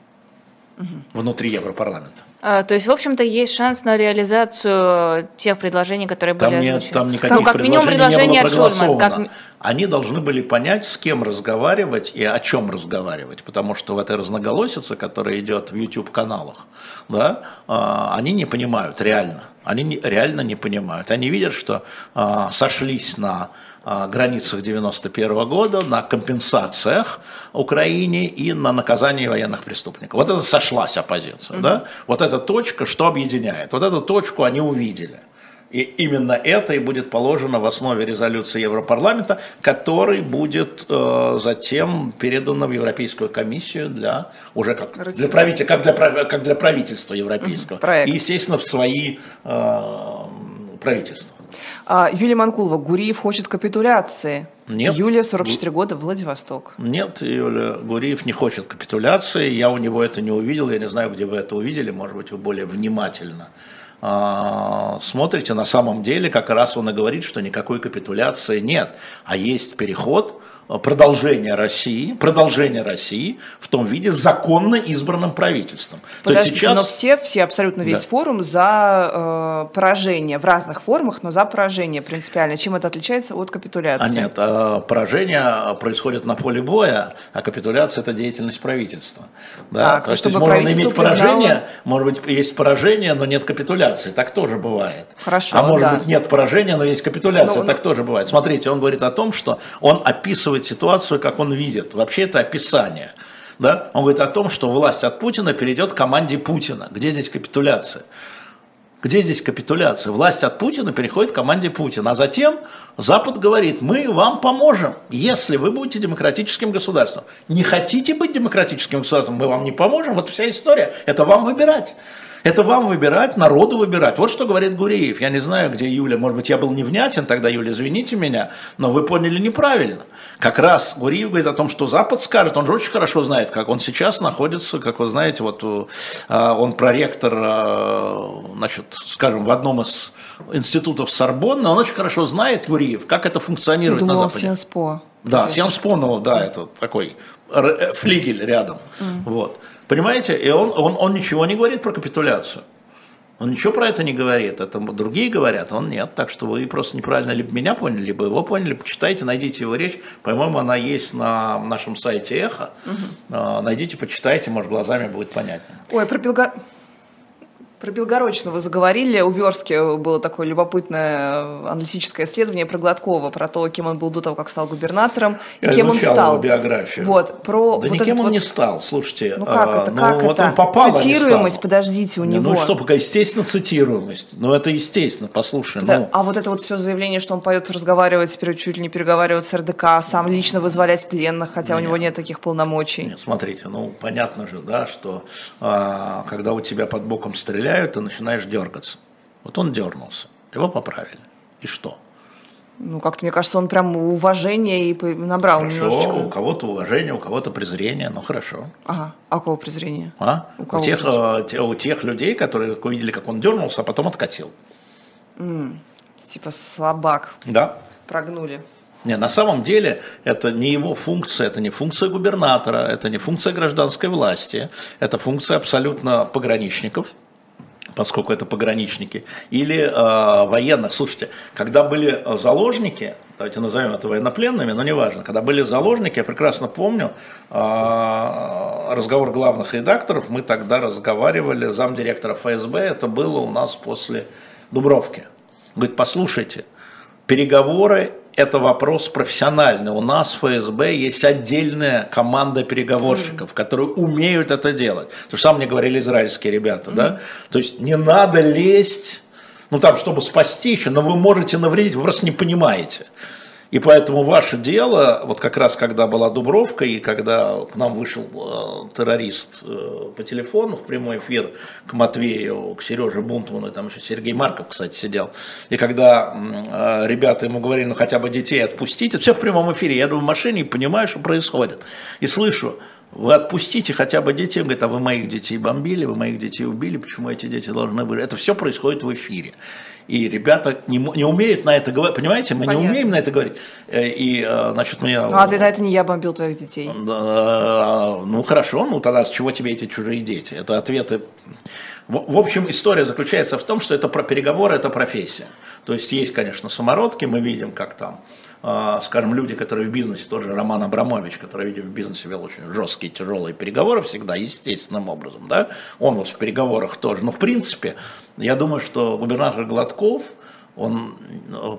mm-hmm. внутри Европарламента. А, то есть, в общем-то, есть шанс на реализацию тех предложений, которые там были нет, озвучены. Там никаких там, как минимум предложение от Шульман. Как... Они должны были понять, с кем разговаривать и о чем разговаривать, потому что в этой разноголосице, которая идет в YouTube-каналах, да, а, они не понимают реально. Они не, реально не понимают. Они видят, что а, сошлись на границах 91 года, на компенсациях Украине и на наказании военных преступников. Вот это сошлась оппозиция. Mm-hmm. Да? Вот эта точка, что объединяет. Вот эту точку они увидели. И именно это и будет положено в основе резолюции Европарламента, который будет э, затем передан в Европейскую комиссию для уже как для, правитель, как для, как для правительства европейского. Проект. И, естественно, в свои э, правительства. А, Юлия Манкулова, Гуриев хочет капитуляции. Нет. Юлия, 44 года, Владивосток. Нет, Юлия Гуриев не хочет капитуляции. Я у него это не увидел. Я не знаю, где вы это увидели. Может быть, вы более внимательно а, смотрите. На самом деле, как раз он и говорит, что никакой капитуляции нет. А есть переход продолжение России, продолжение России в том виде законно избранным правительством. Подождите, То есть сейчас... но все, все абсолютно весь да. форум за э, поражение в разных формах, но за поражение принципиально. Чем это отличается от капитуляции? А нет, э, поражение происходит на поле боя, а капитуляция это деятельность правительства. Да? Так, То есть, есть можно иметь поражение, может быть есть поражение, но нет капитуляции, так тоже бывает. Хорошо. А может да. быть нет поражения, но есть капитуляция, ну, так ну... тоже бывает. Смотрите, он говорит о том, что он описывает описывает ситуацию, как он видит. Вообще это описание. Да? Он говорит о том, что власть от Путина перейдет к команде Путина. Где здесь капитуляция? Где здесь капитуляция? Власть от Путина переходит к команде Путина. А затем Запад говорит, мы вам поможем, если вы будете демократическим государством. Не хотите быть демократическим государством, мы вам не поможем. Вот вся история. Это вам выбирать. Это вам выбирать, народу выбирать. Вот что говорит Гуреев. Я не знаю, где Юля. Может быть, я был невнятен тогда, Юля, извините меня, но вы поняли неправильно. Как раз Гуреев говорит о том, что Запад скажет. Он же очень хорошо знает, как он сейчас находится, как вы знаете, вот а, он проректор, а, значит, скажем, в одном из институтов Сорбонны. Он очень хорошо знает, Гуреев, как это функционирует я думала, на Западе. Сенспо. Да, Сенспо, ну да, это такой э, флигель рядом. Mm. Вот. Понимаете? И он, он, он ничего не говорит про капитуляцию. Он ничего про это не говорит, это другие говорят, он нет. Так что вы просто неправильно либо меня поняли, либо его поняли. Почитайте, найдите его речь. По-моему, она есть на нашем сайте Эхо. Угу. Найдите, почитайте, может, глазами будет понятнее. Ой, про Белгород... Про Белгородчину заговорили. У Верски было такое любопытное аналитическое исследование про Гладкова, про то, кем он был до того, как стал губернатором, и Я кем он стал. Его биографию. Вот, про да вот никем он вот... не стал, слушайте. Ну как это, ну, как вот это? Он попал, цитируемость, подождите, у не, него. Ну что, пока, естественно, цитируемость. Ну это естественно, послушай. Да, ну... А вот это вот все заявление, что он пойдет разговаривать, чуть ли не переговаривать с РДК, сам лично вызволять пленных, хотя нет, у него нет таких полномочий. Нет, смотрите, ну понятно же, да, что а, когда у тебя под боком стреляют, ты начинаешь дергаться. Вот он дернулся, его поправили. И что? Ну, как-то, мне кажется, он прям уважение и набрал хорошо, немножечко. у кого-то уважение, у кого-то презрение, ну хорошо. Ага, а у кого презрение? А? У, кого у, тех, презрение? у тех людей, которые увидели, как он дернулся, а потом откатил. Mm, типа слабак. Да. Прогнули. Не, на самом деле это не его функция, это не функция губернатора, это не функция гражданской власти, это функция абсолютно пограничников, поскольку это пограничники, или э, военных. Слушайте, когда были заложники, давайте назовем это военнопленными, но неважно, когда были заложники, я прекрасно помню э, разговор главных редакторов, мы тогда разговаривали, замдиректора ФСБ, это было у нас после Дубровки. Говорит, послушайте, переговоры это вопрос профессиональный. У нас в ФСБ есть отдельная команда переговорщиков, mm-hmm. которые умеют это делать. То же самое мне говорили израильские ребята, mm-hmm. да? То есть не надо лезть, ну там, чтобы спасти еще, но вы можете навредить, вы просто не понимаете. И поэтому ваше дело, вот как раз когда была Дубровка, и когда к нам вышел э, террорист э, по телефону в прямой эфир к Матвею, к Сереже Бунтману, там еще Сергей Марков, кстати, сидел, и когда э, ребята ему говорили, ну хотя бы детей отпустите, все в прямом эфире, я иду в машине и понимаю, что происходит. И слышу, вы отпустите хотя бы детей. Он говорит, а вы моих детей бомбили, вы моих детей убили, почему эти дети должны быть? Это все происходит в эфире. И ребята не, не умеют на это говорить, понимаете, мы Понятно. не умеем на это говорить. Э, и, э, значит, мне... Ну, ответ это не я бомбил твоих детей. Ну, хорошо, ну тогда с чего тебе эти чужие дети? Это ответы В, общем, история заключается в том, что это про переговоры, это профессия. То есть есть, конечно, самородки, мы видим, как там, скажем, люди, которые в бизнесе, тот же Роман Абрамович, который, видим, в бизнесе вел очень жесткие, тяжелые переговоры всегда, естественным образом, да, он вот в переговорах тоже. Но, в принципе, я думаю, что губернатор Гладков, он,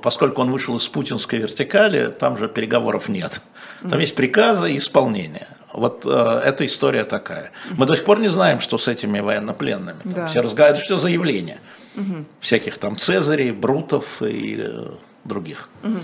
поскольку он вышел из путинской вертикали, там же переговоров нет. Там есть приказы и исполнение. Вот э, эта история такая. Мы до сих пор не знаем, что с этими военнопленными. Там да. Все разговаривают, что заявления. Угу. Всяких там Цезарей, Брутов и э, других. Угу.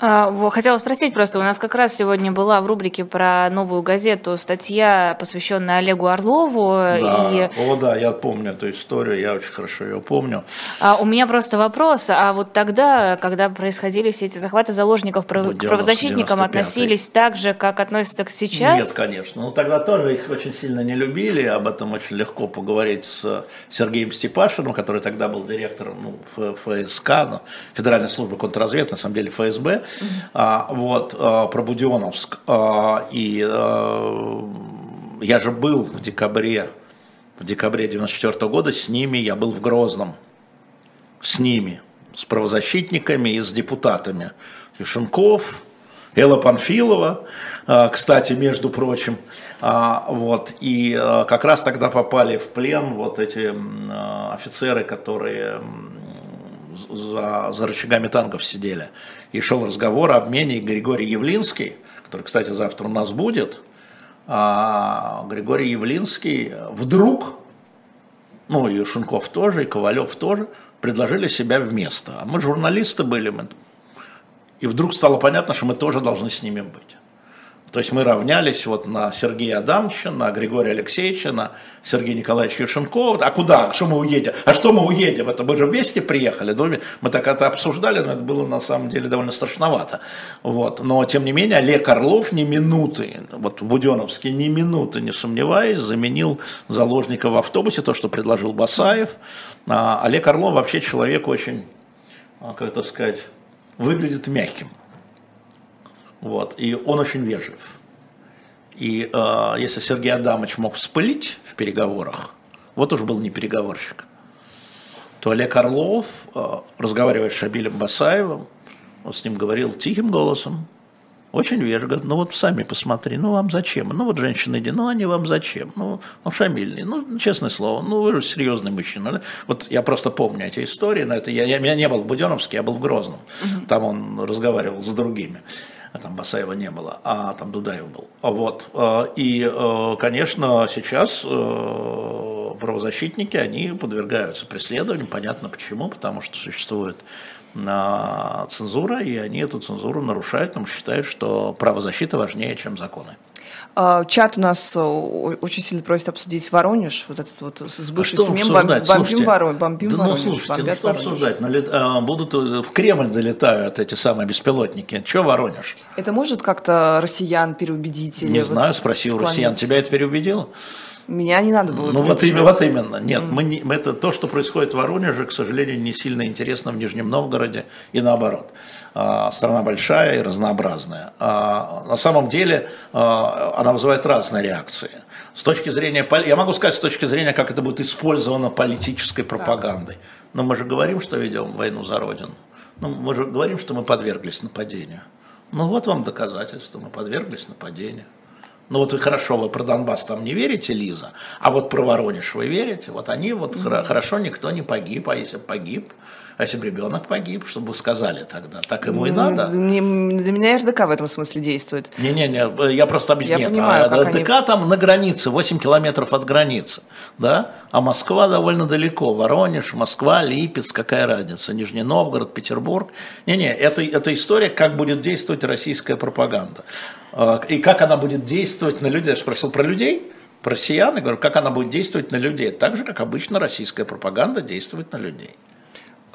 А, хотела спросить просто, у нас как раз сегодня была в рубрике про новую газету статья, посвященная Олегу Орлову. Да. И... О, да, я помню эту историю, я очень хорошо ее помню. А, у меня просто вопрос, а вот тогда, когда происходили все эти захваты заложников, прав... к правозащитникам относились так же, как относятся к сейчас? Нет, конечно. Ну, тогда тоже их очень сильно не любили, об этом очень легко поговорить с Сергеем Степашиным, который тогда был директором ну, ФСК, ну, Федеральной службы контрразведки, на самом деле ФСБ. А, вот, а, про Буденновск. А, и я же был в декабре, в декабре 94 года с ними, я был в Грозном, с ними, с правозащитниками и с депутатами. Юшенков, Элла Панфилова, кстати, между прочим, вот, и как раз тогда попали в плен вот эти офицеры, которые за, за рычагами танков сидели. И шел разговор о обмене Григорий Явлинский, который, кстати, завтра у нас будет. А Григорий Явлинский вдруг, ну и Шунков тоже, и Ковалев тоже, предложили себя вместо. А мы журналисты были, мы... и вдруг стало понятно, что мы тоже должны с ними быть. То есть мы равнялись вот на Сергея Адамовича, на Григория Алексеевича, на Сергея Николаевича Юшенкова. А куда? Что мы уедем? А что мы уедем? Это мы же вместе приехали. Мы так это обсуждали, но это было на самом деле довольно страшновато. Вот. Но тем не менее Олег Орлов ни минуты, вот в Буденовске ни минуты не сомневаясь, заменил заложника в автобусе, то, что предложил Басаев. А Олег Орлов вообще человек очень, а, как это сказать, выглядит мягким. Вот, и он очень вежлив. И э, если Сергей Адамович мог вспылить в переговорах, вот уж был не переговорщик, то Олег Орлов, э, разговаривая с Шабилем Басаевым, он с ним говорил тихим голосом, очень вежливо, ну вот сами посмотри, ну вам зачем? Ну вот женщины, ну они вам зачем? Ну, ну Шамиль, ну честное слово, ну вы же серьезный мужчина. Вот я просто помню эти истории, но это я, я, я не был в Буденовске, я был в Грозном, там он разговаривал с другими а там Басаева не было, а там Дудаев был. Вот. Э, и, э, конечно, сейчас э, правозащитники, они подвергаются преследованию, понятно почему, потому что существует цензура, и они эту цензуру нарушают, потому что считают, что правозащита важнее, чем законы. А, чат у нас э, очень сильно просит обсудить Воронеж, вот этот вот с бывшей а семьей бомбим, слушайте, Воронеж, бомбим да, ну, Воронеж, слушайте, ну, что Воронеж. обсуждать? Налет, а, будут э, в Кремль залетают эти самые беспилотники. Че Воронеж? Это может как-то россиян переубедить? Не или знаю, вот спроси у россиян. Тебя это переубедило? Меня не надо было. Ну вот именно, вот именно. Нет, mm. мы не, это то, что происходит в Воронеже, к сожалению, не сильно интересно в Нижнем Новгороде и наоборот. А, страна большая и разнообразная. А, на самом деле а, она вызывает разные реакции. С точки зрения, я могу сказать, с точки зрения, как это будет использовано политической пропагандой. Но мы же говорим, что ведем войну за Родину. Ну, мы же говорим, что мы подверглись нападению. Ну вот вам доказательство, мы подверглись нападению. Ну вот вы хорошо, вы про Донбасс там не верите, Лиза, а вот про Воронеж вы верите? Вот они вот mm-hmm. хорошо, никто не погиб, а если погиб, а если бы ребенок погиб, чтобы сказали тогда, так ему и надо. Мне, для меня РДК в этом смысле действует. Не-не-не, я просто объясню. Я понимаю, а РДК они... там на границе, 8 километров от границы, да, а Москва довольно далеко, Воронеж, Москва, Липецк, какая разница, Нижний Новгород, Петербург. Не-не, это, это история, как будет действовать российская пропаганда. А, и как она будет действовать на людей. Я спросил про людей, про россиян, и говорю, как она будет действовать на людей. Так же, как обычно российская пропаганда действует на людей.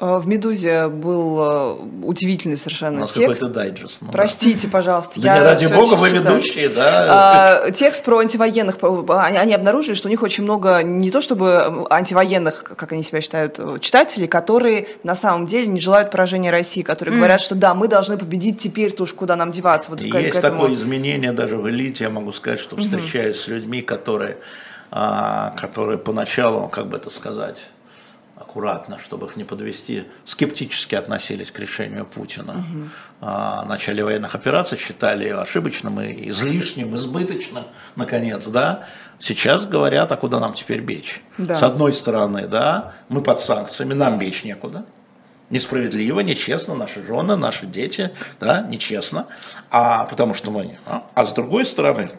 Э, в «Медузе» был э, удивительный совершенно У нас текст. какой-то дайджест. Ну, Простите, пожалуйста. Да я не ради бога, вы ведущие, да? А, текст про антивоенных. Они, они обнаружили, что у них очень много, не то чтобы антивоенных, как они себя считают, читателей, которые на самом деле не желают поражения России, которые mm. говорят, что да, мы должны победить теперь-то уж куда нам деваться. Вот Есть к этому... такое изменение даже в элите, я могу сказать, что встречаюсь mm-hmm. с людьми, которые а, которые поначалу, как бы это сказать, аккуратно, чтобы их не подвести, скептически относились к решению Путина. Угу. О начале военных операций считали ошибочным и излишним, избыточным, наконец, да. Сейчас говорят, а куда нам теперь бечь? Да. С одной стороны, да, мы под санкциями, нам бечь некуда. Несправедливо, нечестно, наши жены, наши дети, да, нечестно. А потому что мы... А, а с другой стороны,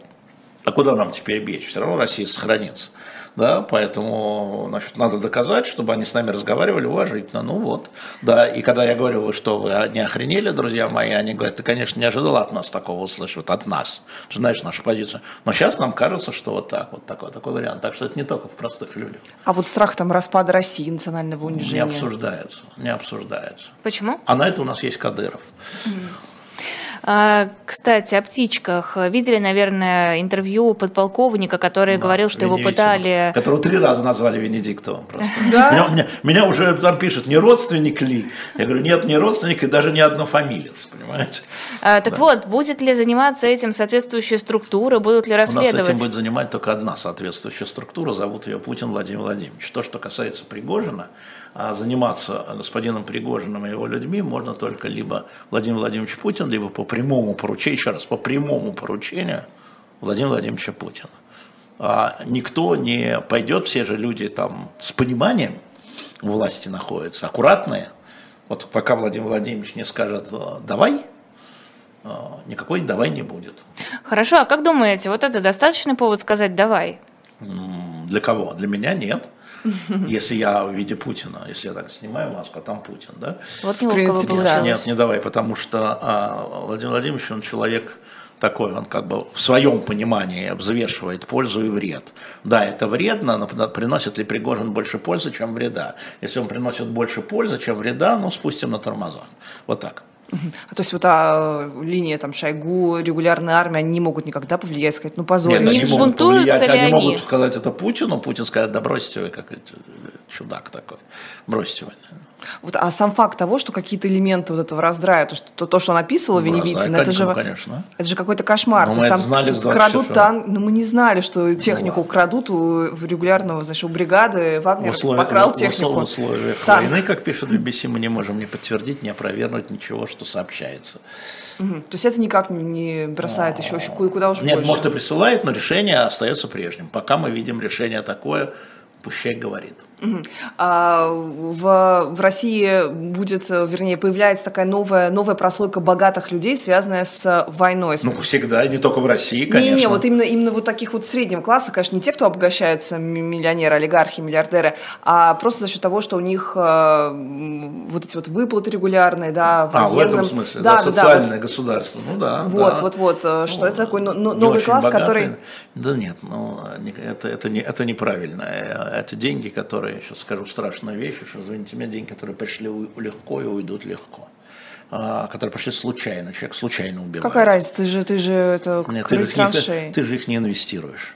а куда нам теперь бечь? Все равно Россия сохранится да, поэтому, значит, надо доказать, чтобы они с нами разговаривали уважительно, ну вот, да, и когда я говорю, вы что, вы не охренели, друзья мои, они говорят, ты, конечно, не ожидал от нас такого услышать, вот от нас, ты знаешь нашу позицию, но сейчас нам кажется, что вот так, вот такой, такой вариант, так что это не только в простых людях. А вот страх там распада России, национального унижения? Не обсуждается, не обсуждается. Почему? А на это у нас есть Кадыров. Mm. А, кстати, о птичках. Видели, наверное, интервью подполковника, который да, говорил, что его пытали... Которого три раза назвали Венедиктовым просто. Да? Меня, уже там пишут, не родственник ли? Я говорю, нет, не родственник и даже не однофамилец, понимаете? А, так да. вот, будет ли заниматься этим соответствующая структура, будут ли расследовать? У нас этим будет занимать только одна соответствующая структура, зовут ее Путин Владимир Владимирович. То, что касается Пригожина, а заниматься господином Пригожиным и его людьми можно только либо Владимир Владимирович Путин, либо по прямому поручению, еще раз, по прямому поручению Владимира Владимировича Путина. А никто не пойдет, все же люди там с пониманием власти находятся, аккуратные. Вот пока Владимир Владимирович не скажет «давай», а, никакой «давай» не будет. Хорошо, а как думаете, вот это достаточный повод сказать «давай»? Для кого? Для меня нет. Если я в виде Путина, если я так снимаю маску, а там Путин, да? Вот неловко получилось. Нет, не давай, потому что а, Владимир Владимирович, он человек такой, он как бы в своем понимании взвешивает пользу и вред. Да, это вредно, но приносит ли Пригожин больше пользы, чем вреда? Если он приносит больше пользы, чем вреда, ну спустим на тормозах. Вот так. А то есть вот а линия там Шойгу, регулярная армия, они не могут никогда повлиять, сказать, ну позор. Нет, они могут повлиять, они, они могут сказать это Путину, Путин скажет, да бросьте вы, как чудак такой, бросьте вы. Вот, а сам факт того, что какие-то элементы вот этого раздрая, то, что, то, что он описывал ну, Веневитин, это же, конечно. это же какой-то кошмар. Но ну, мы там знали крадут танк, но ну, мы не знали, что технику ну, крадут у регулярного, значит, у бригады Вагнер условия, покрал технику. В условиях танк. войны, как пишет BBC, мы не можем не подтвердить, не опровергнуть ничего, что сообщается. Угу. То есть это никак не бросает еще, еще куда уж Нет, больше. может и присылает, но решение остается прежним. Пока мы видим решение такое, пущай говорит. А в, в России будет, вернее, появляется такая новая, новая прослойка богатых людей, связанная с войной. Ну, всегда, не только в России, конечно. Не, не, вот именно, именно вот таких вот среднего класса, конечно, не те, кто обогащается, миллионеры, олигархи, миллиардеры, а просто за счет того, что у них э, вот эти вот выплаты регулярные, да, военным... А, в этом смысле, да, да, социальное да, государство, ну да. Вот, да. вот, вот, э, что ну, это такой но, новый класс, богатый. который... Да нет, ну, это, это, не, это неправильно. Э, это деньги, которые, сейчас скажу страшную вещь, что, извините меня, деньги, которые пришли легко и уйдут легко а, которые пришли случайно, человек случайно убивает. Какая разница, ты же, ты же это Нет, ты же, их не, ты же их не инвестируешь.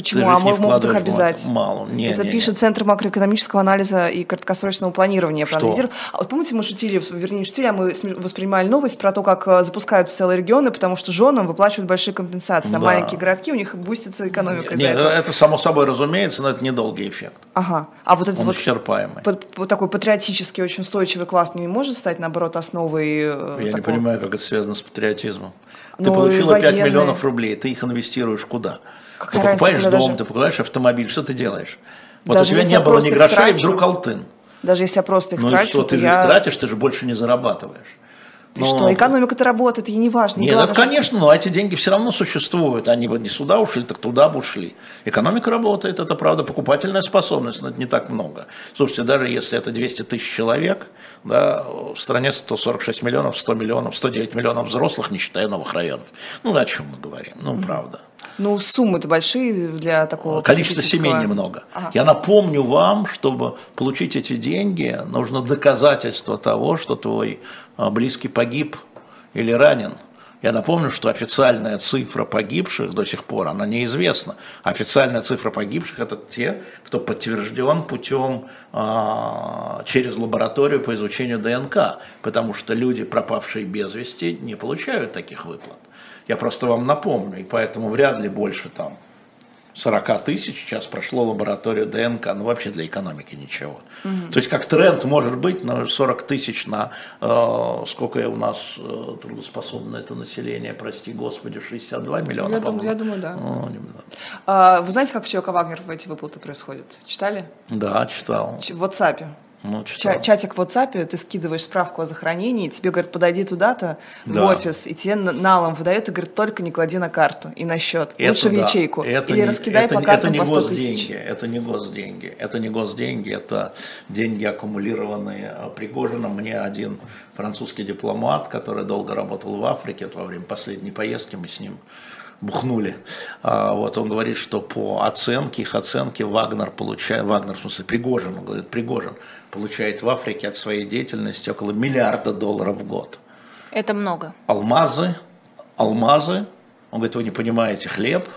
Почему? А мы могут их обязать? Мало. Не, Это не, пишет не. Центр макроэкономического анализа и краткосрочного планирования. Что? А вот помните, мы шутили, вернее, шутили, а мы воспринимали новость про то, как э, запускаются целые регионы, потому что женам выплачивают большие компенсации. Там да. маленькие городки, у них бустится экономика. Нет, это. это само собой разумеется, но это недолгий эффект. Ага. А вот этот Он вот исчерпаемый. Вот такой патриотический, очень устойчивый класс не может стать, наоборот, основой э, Я такого... не понимаю, как это связано с патриотизмом. Ты ну, получила военные... 5 миллионов рублей, ты их инвестируешь куда? Какая ты покупаешь дом, даже... ты покупаешь автомобиль, что ты делаешь? Вот даже у тебя не было ни грошей, вдруг алтын. Даже если я просто их ну трачу, что, ты же их тратишь, ты же больше не зарабатываешь. И но... что, экономика-то работает, и не важно. Не Нет, главное, это, конечно, но эти деньги все равно существуют. Они бы не сюда ушли, так туда бы ушли. Экономика работает, это правда, покупательная способность, но это не так много. Слушайте, даже если это 200 тысяч человек, да, в стране 146 миллионов, 100 миллионов, 109 миллионов взрослых, не считая новых районов. Ну, о чем мы говорим? Ну, mm-hmm. правда. Ну, суммы-то большие для такого... Количество семей немного. Ага. Я напомню вам, чтобы получить эти деньги, нужно доказательство того, что твой а, близкий погиб или ранен. Я напомню, что официальная цифра погибших до сих пор, она неизвестна. Официальная цифра погибших – это те, кто подтвержден путем а, через лабораторию по изучению ДНК, потому что люди, пропавшие без вести, не получают таких выплат. Я просто вам напомню, и поэтому вряд ли больше там 40 тысяч сейчас прошло лабораторию ДНК, ну вообще для экономики ничего. Угу. То есть как тренд может быть, но 40 тысяч на э, сколько у нас э, трудоспособное это население, прости господи, 62 миллиона, я думаю, я думаю, да. Ну, а, вы знаете, как в ЧВК Вагнер эти выплаты происходят? Читали? Да, читал. В WhatsApp. Ну, Ча- чатик в WhatsApp, ты скидываешь справку о захоронении, тебе говорят, подойди туда-то, да. в офис, и тебе налом выдают, и говорят, только не клади на карту и на счет, это лучше да. в ячейку. Это Или не, раскидай это, по картам это не по 100 тысяч. Это не госденьги, это не госденьги, это деньги, аккумулированные Пригожином. Мне один французский дипломат, который долго работал в Африке, во время последней поездки мы с ним бухнули. А, вот он говорит, что по оценке, их оценке Вагнер получает, Вагнер, в смысле Пригожин, он говорит, Пригожин получает в Африке от своей деятельности около миллиарда долларов в год. Это много. Алмазы, алмазы, он говорит, вы не понимаете хлеб,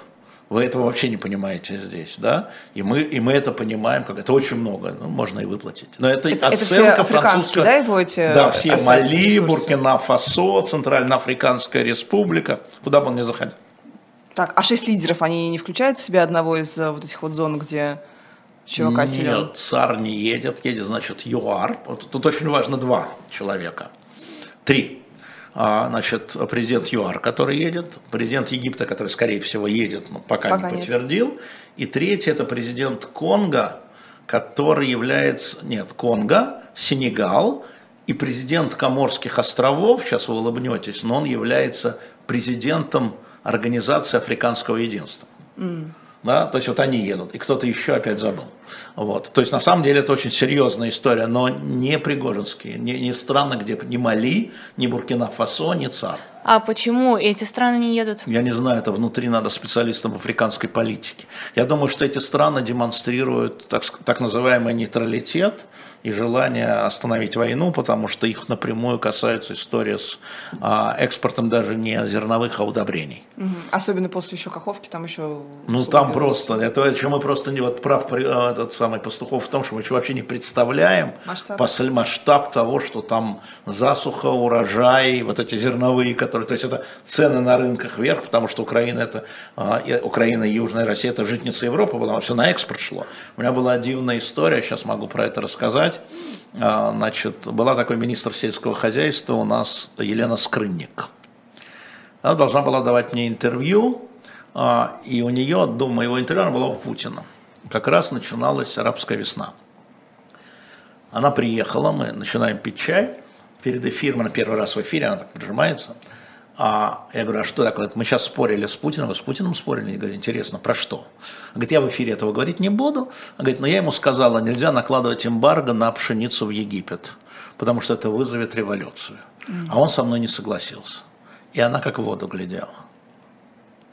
вы этого вообще не понимаете здесь, да? И мы, и мы это понимаем, как это очень много, ну, можно и выплатить. Но это, это оценка это французская. Да, его эти да, все Мали, Буркина Фасо, Центральноафриканская республика, куда бы он ни заходил. Так, а шесть лидеров, они не включают в себя одного из э, вот этих вот зон, где силен? Нет, царь не едет, едет, значит, ЮАР. Тут очень важно два человека. Три. А, значит, президент ЮАР, который едет, президент Египта, который, скорее всего, едет, но пока, пока не подтвердил. Нет. И третий – это президент Конго, который является, нет, Конго, Сенегал, и президент Коморских островов, сейчас вы улыбнетесь, но он является президентом Организации Африканского Единства. Mm. Да? То есть вот они едут, и кто-то еще опять забыл. Вот. То есть на самом деле это очень серьезная история, но не Пригожинские, не, не страны, где ни Мали, ни Буркина-Фасо, ни ЦАР. А почему эти страны не едут? Я не знаю, это внутри надо специалистам африканской политики. Я думаю, что эти страны демонстрируют так, так называемый нейтралитет, и желание остановить войну, потому что их напрямую касается история с а, экспортом даже не зерновых, а удобрений. Угу. Особенно после еще Каховки, там еще... Ну там просто, это чем мы просто не вот прав а, этот самый Пастухов в том, что мы вообще не представляем масштаб. Масштаб того, что там засуха, урожай, вот эти зерновые, которые, то есть это цены на рынках вверх, потому что Украина это а, Украина и Южная Россия это житница Европы, потому что все на экспорт шло. У меня была дивная история, сейчас могу про это рассказать сказать. А, значит, была такой министр сельского хозяйства у нас Елена Скрынник. Она должна была давать мне интервью, а, и у нее до моего интервью она была у Путина. Как раз начиналась арабская весна. Она приехала, мы начинаем пить чай. Перед эфиром, она первый раз в эфире, она так прижимается – а я говорю, а что такое? Мы сейчас спорили с Путиным, вы с Путиным спорили? Я говорю, интересно, про что? Говорит, я в эфире этого говорить не буду. Говорит, но я ему сказала, нельзя накладывать эмбарго на пшеницу в Египет, потому что это вызовет революцию. А он со мной не согласился. И она как в воду глядела.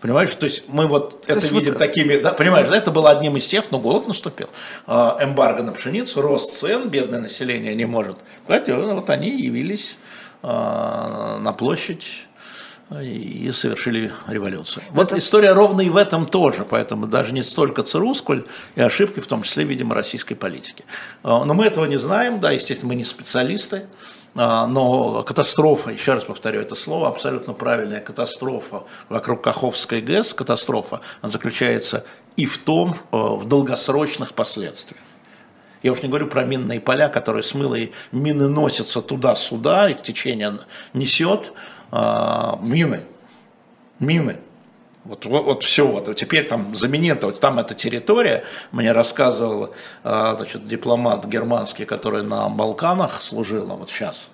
Понимаешь, то есть мы вот то это видим вот... такими, да, понимаешь, да, это было одним из тех, но голод наступил. А, эмбарго на пшеницу, рост цен, бедное население не может. Понимаете, вот они явились а, на площадь и совершили революцию. Это... Вот история ровно и в этом тоже, поэтому даже не столько ЦРУ, сколь и ошибки, в том числе, видимо, российской политики. А, но мы этого не знаем, да, естественно, мы не специалисты, а, но катастрофа, еще раз повторю это слово, абсолютно правильная катастрофа вокруг Каховской ГЭС, катастрофа, заключается и в том, а, в долгосрочных последствиях. Я уж не говорю про минные поля, которые смыло и мины носятся туда-сюда, их течение несет, а, мины, мины. Вот, вот, вот все, вот. Теперь там заминета, вот там эта территория, мне рассказывал а, значит, дипломат германский, который на Балканах служил, вот сейчас,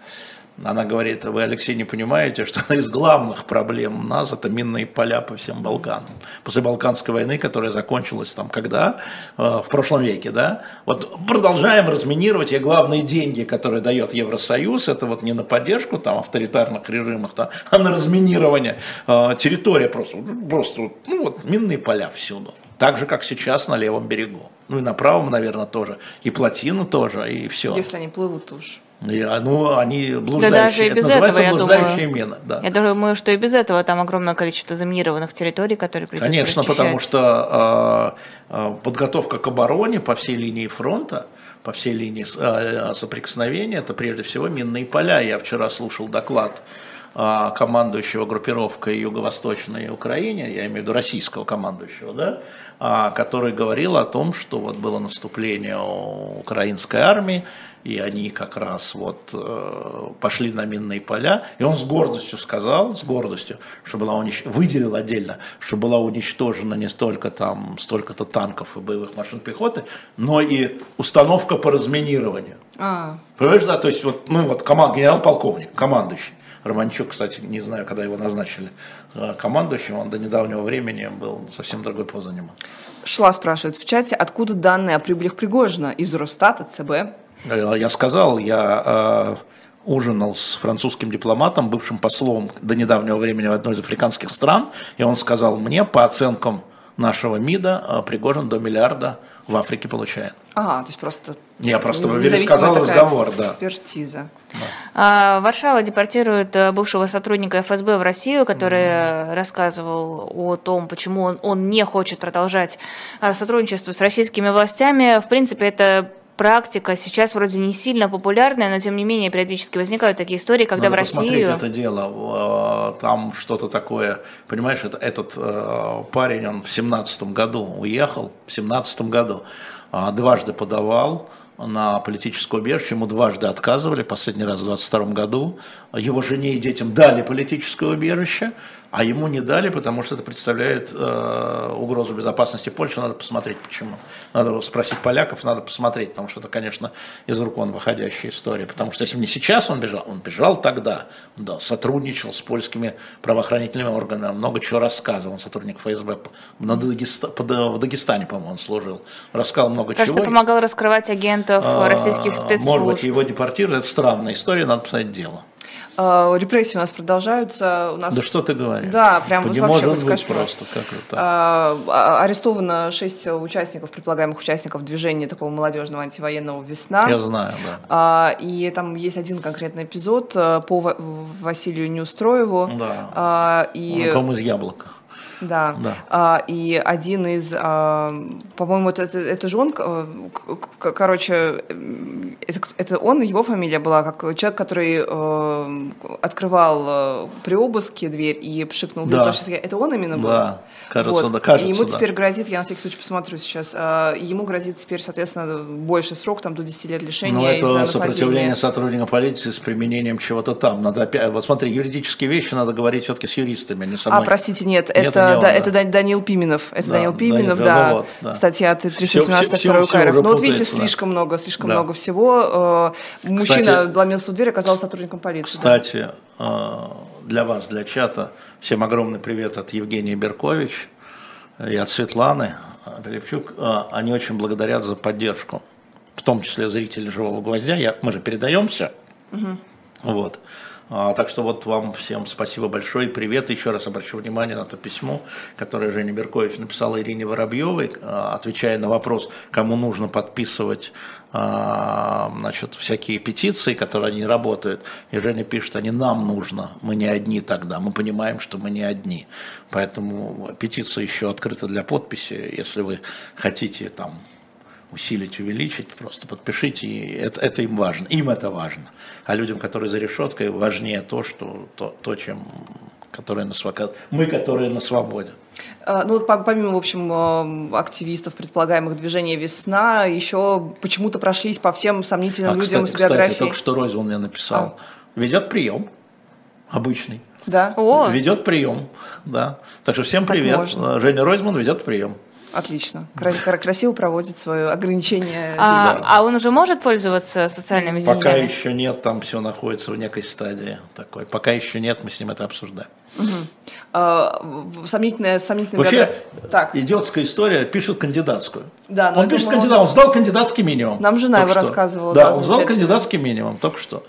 она говорит, вы, Алексей, не понимаете, что одна из главных проблем у нас – это минные поля по всем Балканам. После Балканской войны, которая закончилась там когда? Э, в прошлом веке, да? Вот продолжаем разминировать, и главные деньги, которые дает Евросоюз, это вот не на поддержку там авторитарных режимов, там, а на разминирование э, территории просто, просто, ну вот минные поля всюду. Так же, как сейчас на левом берегу. Ну и на правом, наверное, тоже. И плотина тоже, и все. Если они плывут уж. А, ну, они блуждающие. Да даже и без Это этого, блуждающие думаю, мины. Да. Я думаю, что и без этого там огромное количество заминированных территорий, которые придется Конечно, расчищать. потому что э, подготовка к обороне по всей линии фронта, по всей линии э, соприкосновения, это прежде всего минные поля. Я вчера слушал доклад а, командующего группировкой Юго-Восточной Украине, я имею в виду российского командующего, да, а, который говорил о том, что вот было наступление украинской армии, и они как раз вот э, пошли на минные поля, и он с гордостью сказал, с гордостью, что была унич... выделил отдельно, что была уничтожена не столько там, столько-то танков и боевых машин пехоты, но и установка по разминированию. А. Понимаешь, да, то есть вот, ну вот команд, генерал-полковник, командующий, Романчук, кстати, не знаю, когда его назначили э, командующим, он до недавнего времени был совсем другой позу занимал. Шла спрашивает в чате, откуда данные о прибылях Пригожина? Из Росстата, ЦБ? Э, я сказал, я э, ужинал с французским дипломатом, бывшим послом до недавнего времени в одной из африканских стран, и он сказал мне, по оценкам нашего МИДа, Пригожин до миллиарда в Африке получает. Ага, то есть просто... Я просто пересказал разговор, да. Экспертиза. Да. А, Варшава депортирует э, бывшего сотрудника ФСБ в Россию, который mm-hmm. рассказывал о том, почему он, он не хочет продолжать сотрудничество с российскими властями. В принципе, это практика сейчас вроде не сильно популярная, но тем не менее периодически возникают такие истории, когда Надо в Россию... это дело, там что-то такое, понимаешь, это, этот э, парень, он в семнадцатом году уехал, в семнадцатом году а, дважды подавал, на политическое убежище, ему дважды отказывали, последний раз в 22 году, его жене и детям дали политическое убежище, а ему не дали, потому что это представляет э, угрозу безопасности Польши. Надо посмотреть, почему. Надо спросить поляков, надо посмотреть, потому что это, конечно, из рук вон выходящая история. Потому что если бы не сейчас он бежал, он бежал тогда, да, сотрудничал с польскими правоохранительными органами, много чего рассказывал, он сотрудник ФСБ. На Дагеста, в Дагестане, по-моему, он служил. Рассказал много Кажется, чего. Кажется, помогал раскрывать агентов а, российских спецслужб. Может быть, его депортировали. Это странная история, надо посмотреть дело. А, репрессии у нас продолжаются. У нас... Да что ты говоришь? Да, прям вот вообще может быть просто. Как? А, а, арестовано шесть участников, предполагаемых участников движения такого молодежного антивоенного «Весна». Я знаю, да. А, и там есть один конкретный эпизод э, по Василию Неустроеву. Да. А, и... Он из «Яблока». Да. да. А, и один из, а, по-моему, это, это, это же он, э, короче, это, это он, его фамилия была, как человек, который э, открывал э, при обыске дверь и пшикнул да. лицо. Это он именно был? Да, кажется, вот. да, кажется, и ему да. теперь грозит, я на всякий случай посмотрю сейчас, а, ему грозит теперь, соответственно, больше срок, там до 10 лет лишения. Ну, это сопротивление сотрудника полиции с применением чего-то там. Надо опять, вот смотри, юридические вещи надо говорить все-таки с юристами, а не со мной. А, простите, нет, нет это да, это Данил Пименов. Это да, Данил Пименов, Данил, да. Вот, да. Статья 317 2 КРФ. Ну вот видите, слишком много, слишком много всего. Э, мужчина кстати, вломился в дверь, оказался сотрудником полиции. Кстати. Э, для вас, для чата, всем огромный привет от Евгения Беркович и от Светланы Лепчук. Э, они очень благодарят за поддержку, в том числе зрители «Живого гвоздя». Я, мы же передаемся. Угу. Вот. А, так что вот вам всем спасибо большое, привет. Еще раз обращу внимание на то письмо, которое Женя Беркович написала Ирине Воробьевой, а, отвечая на вопрос, кому нужно подписывать а, значит, всякие петиции, которые они работают. И Женя пишет, они нам нужно, мы не одни тогда, мы понимаем, что мы не одни. Поэтому петиция еще открыта для подписи, если вы хотите там усилить, увеличить, просто подпишите, и это, это им важно, им это важно. А людям, которые за решеткой, важнее то, что, то, то чем которые на свободе, мы, которые на свободе. А, ну, помимо, в общем, активистов предполагаемых движения «Весна», еще почему-то прошлись по всем сомнительным а, людям кстати, с биографией. Кстати, только что Ройзман мне написал. А. Ведет прием обычный. Да. О. Ведет прием, да. Так что всем привет. Можно. Женя Ройзман ведет прием. Отлично. Красиво проводит свое ограничение. А, а он уже может пользоваться социальными сетями? Пока еще нет, там все находится в некой стадии такой. Пока еще нет, мы с ним это обсуждаем. Угу. А, сомнительная, сомнительная Вообще, так. идиотская история, пишет кандидатскую. Да, он пишет кандидат, он сдал кандидатский минимум. Нам жена его что. рассказывала. Да, да он сдал кандидатский минимум, только что.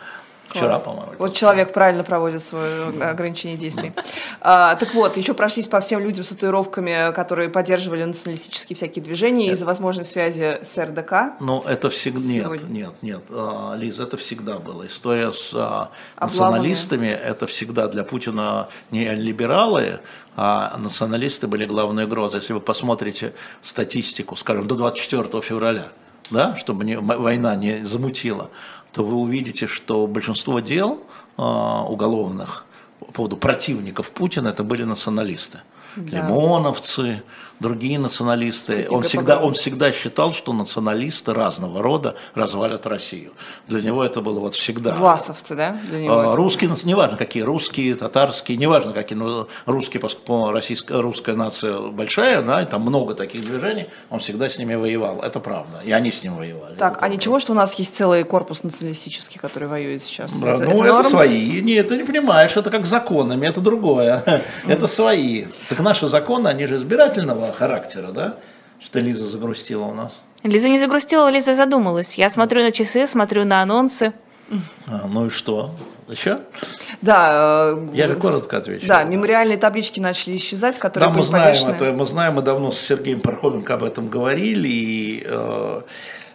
Вчера, по-моему. Вот человек правильно проводит свое ограничение действий. А, так вот, еще прошлись по всем людям с татуировками, которые поддерживали националистические всякие движения из-за возможной связи с РДК. Ну, это всегда... Нет, нет, нет. А, Лиз, это всегда было. История с а, националистами, это всегда для Путина не либералы, а националисты были главной угрозой. Если вы посмотрите статистику, скажем, до 24 февраля, да, чтобы не, война не замутила, то вы увидите, что большинство дел э, уголовных по поводу противников Путина, это были националисты. Да. Лимоновцы, другие националисты. Он всегда, он всегда считал, что националисты разного рода развалят Россию. Для него это было вот всегда. Власовцы, да? Для него а, русские, неважно какие, русские, татарские, неважно какие, но русские, поскольку российская, русская нация большая, да, и там много таких движений, он всегда с ними воевал. Это правда. И они с ним воевали. Так, а ничего, что у нас есть целый корпус националистический, который воюет сейчас? Да, это, ну, это, это свои. Нет, ты не понимаешь, это как законами, это другое. Это свои. Так наши законы, они же избирательного характера, да? Что Лиза загрустила у нас. Лиза не загрустила, Лиза задумалась. Я смотрю на часы, смотрю на анонсы. А, ну и что? Еще? Да. Э, Я же коротко отвечу. Да, мемориальные таблички начали исчезать, которые да, мы знаем повешены. это, мы знаем, мы давно с Сергеем Пархоменко об этом говорили, и э,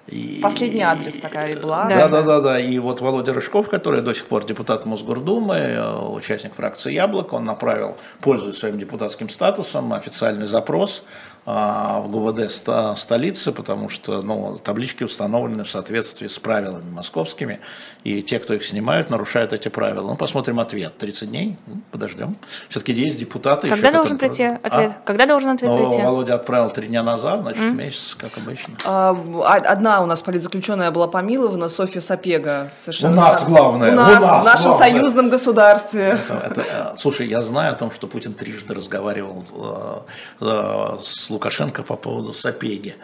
и, Последний адрес такая и была. Да, да, да, да. И вот Володя Рыжков, который до сих пор депутат Мосгордумы, э, участник фракции Яблоко, он направил, пользуясь своим депутатским статусом, официальный запрос в ГУВД столицы, потому что ну, таблички установлены в соответствии с правилами московскими, и те, кто их снимают, нарушают эти правила. Ну, посмотрим ответ. 30 дней, ну, подождем. Все-таки есть депутаты. Когда еще, должен прийти ответ? А? Когда должен ответ ну, прийти? Володя отправил три дня назад, значит, mm. месяц, как обычно. А, одна у нас политзаключенная была помилована, Софья Сапега. Совершенно у нас стран... главное. У нас, у нас в нашем главное. союзном государстве. Это, это, слушай, я знаю о том, что Путин трижды разговаривал э, э, с Лукашенко по поводу Сапеги.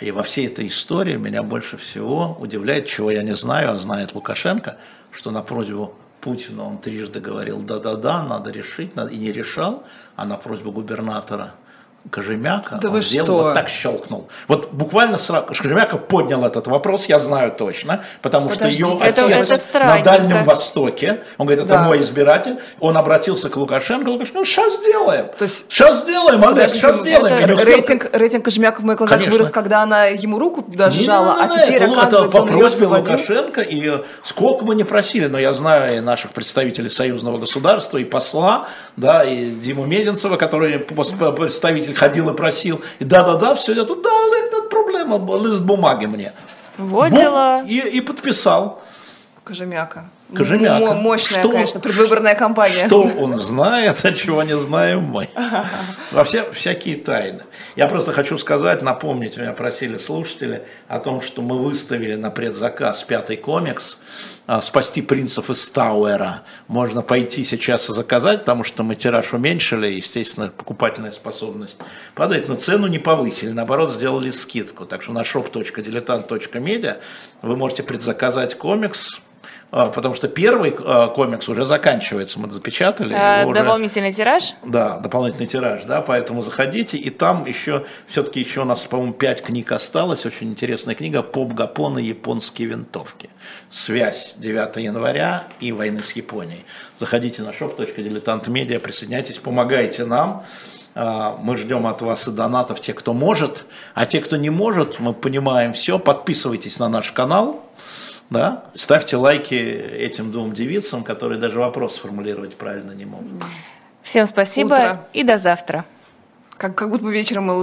И во всей этой истории меня больше всего удивляет, чего я не знаю, а знает Лукашенко, что на просьбу Путина он трижды говорил «да-да-да, надо решить», и не решал, а на просьбу губернатора – Кожемяка, да он сделал, что? вот так щелкнул. Вот буквально сразу, Кожемяка поднял этот вопрос, я знаю точно, потому Подождите, что ее это, отец это на Дальнем Востоке, он говорит, это да. мой избиратель, он обратился к Лукашенко, Лукашенко, ну сейчас сделаем, То есть, сейчас сделаем, Олег, сейчас сделаем. Это, успел... рейтинг, рейтинг Кожемяка в моих глазах Конечно. вырос, когда она ему руку даже не, жала, не, не, не, а теперь, это, оказывается, это по просьбе Лукашенко, и сколько мы не просили, но я знаю и наших представителей союзного государства, и посла, да, и Диму Мединцева, который представитель ходил и просил, и да-да-да, все, я тут, да, это проблема, лист бумаги мне. Вот дела. И, и подписал. Кожемяка. Кожемяка. Мощная, что, конечно, предвыборная кампания. Что он знает, а чего не знаем мы. Во все, всякие тайны. Я просто хочу сказать, напомнить, меня просили слушатели о том, что мы выставили на предзаказ пятый комикс а, «Спасти принцев из Тауэра». Можно пойти сейчас и заказать, потому что мы тираж уменьшили, естественно, покупательная способность падает, но цену не повысили, наоборот, сделали скидку. Так что на shop.diletant.media вы можете предзаказать комикс, потому что первый а, комикс уже заканчивается, мы запечатали. А, дополнительный уже, тираж? Да, дополнительный тираж, да, поэтому заходите, и там еще, все-таки еще у нас, по-моему, пять книг осталось, очень интересная книга «Поп Гапон и японские винтовки. Связь 9 января и войны с Японией». Заходите на shop.diletantmedia, присоединяйтесь, помогайте нам. А, мы ждем от вас и донатов, те, кто может, а те, кто не может, мы понимаем все. Подписывайтесь на наш канал. Да? Ставьте лайки этим двум девицам, которые даже вопрос сформулировать правильно не могут. Всем спасибо Утро. и до завтра. Как, как будто бы вечером мы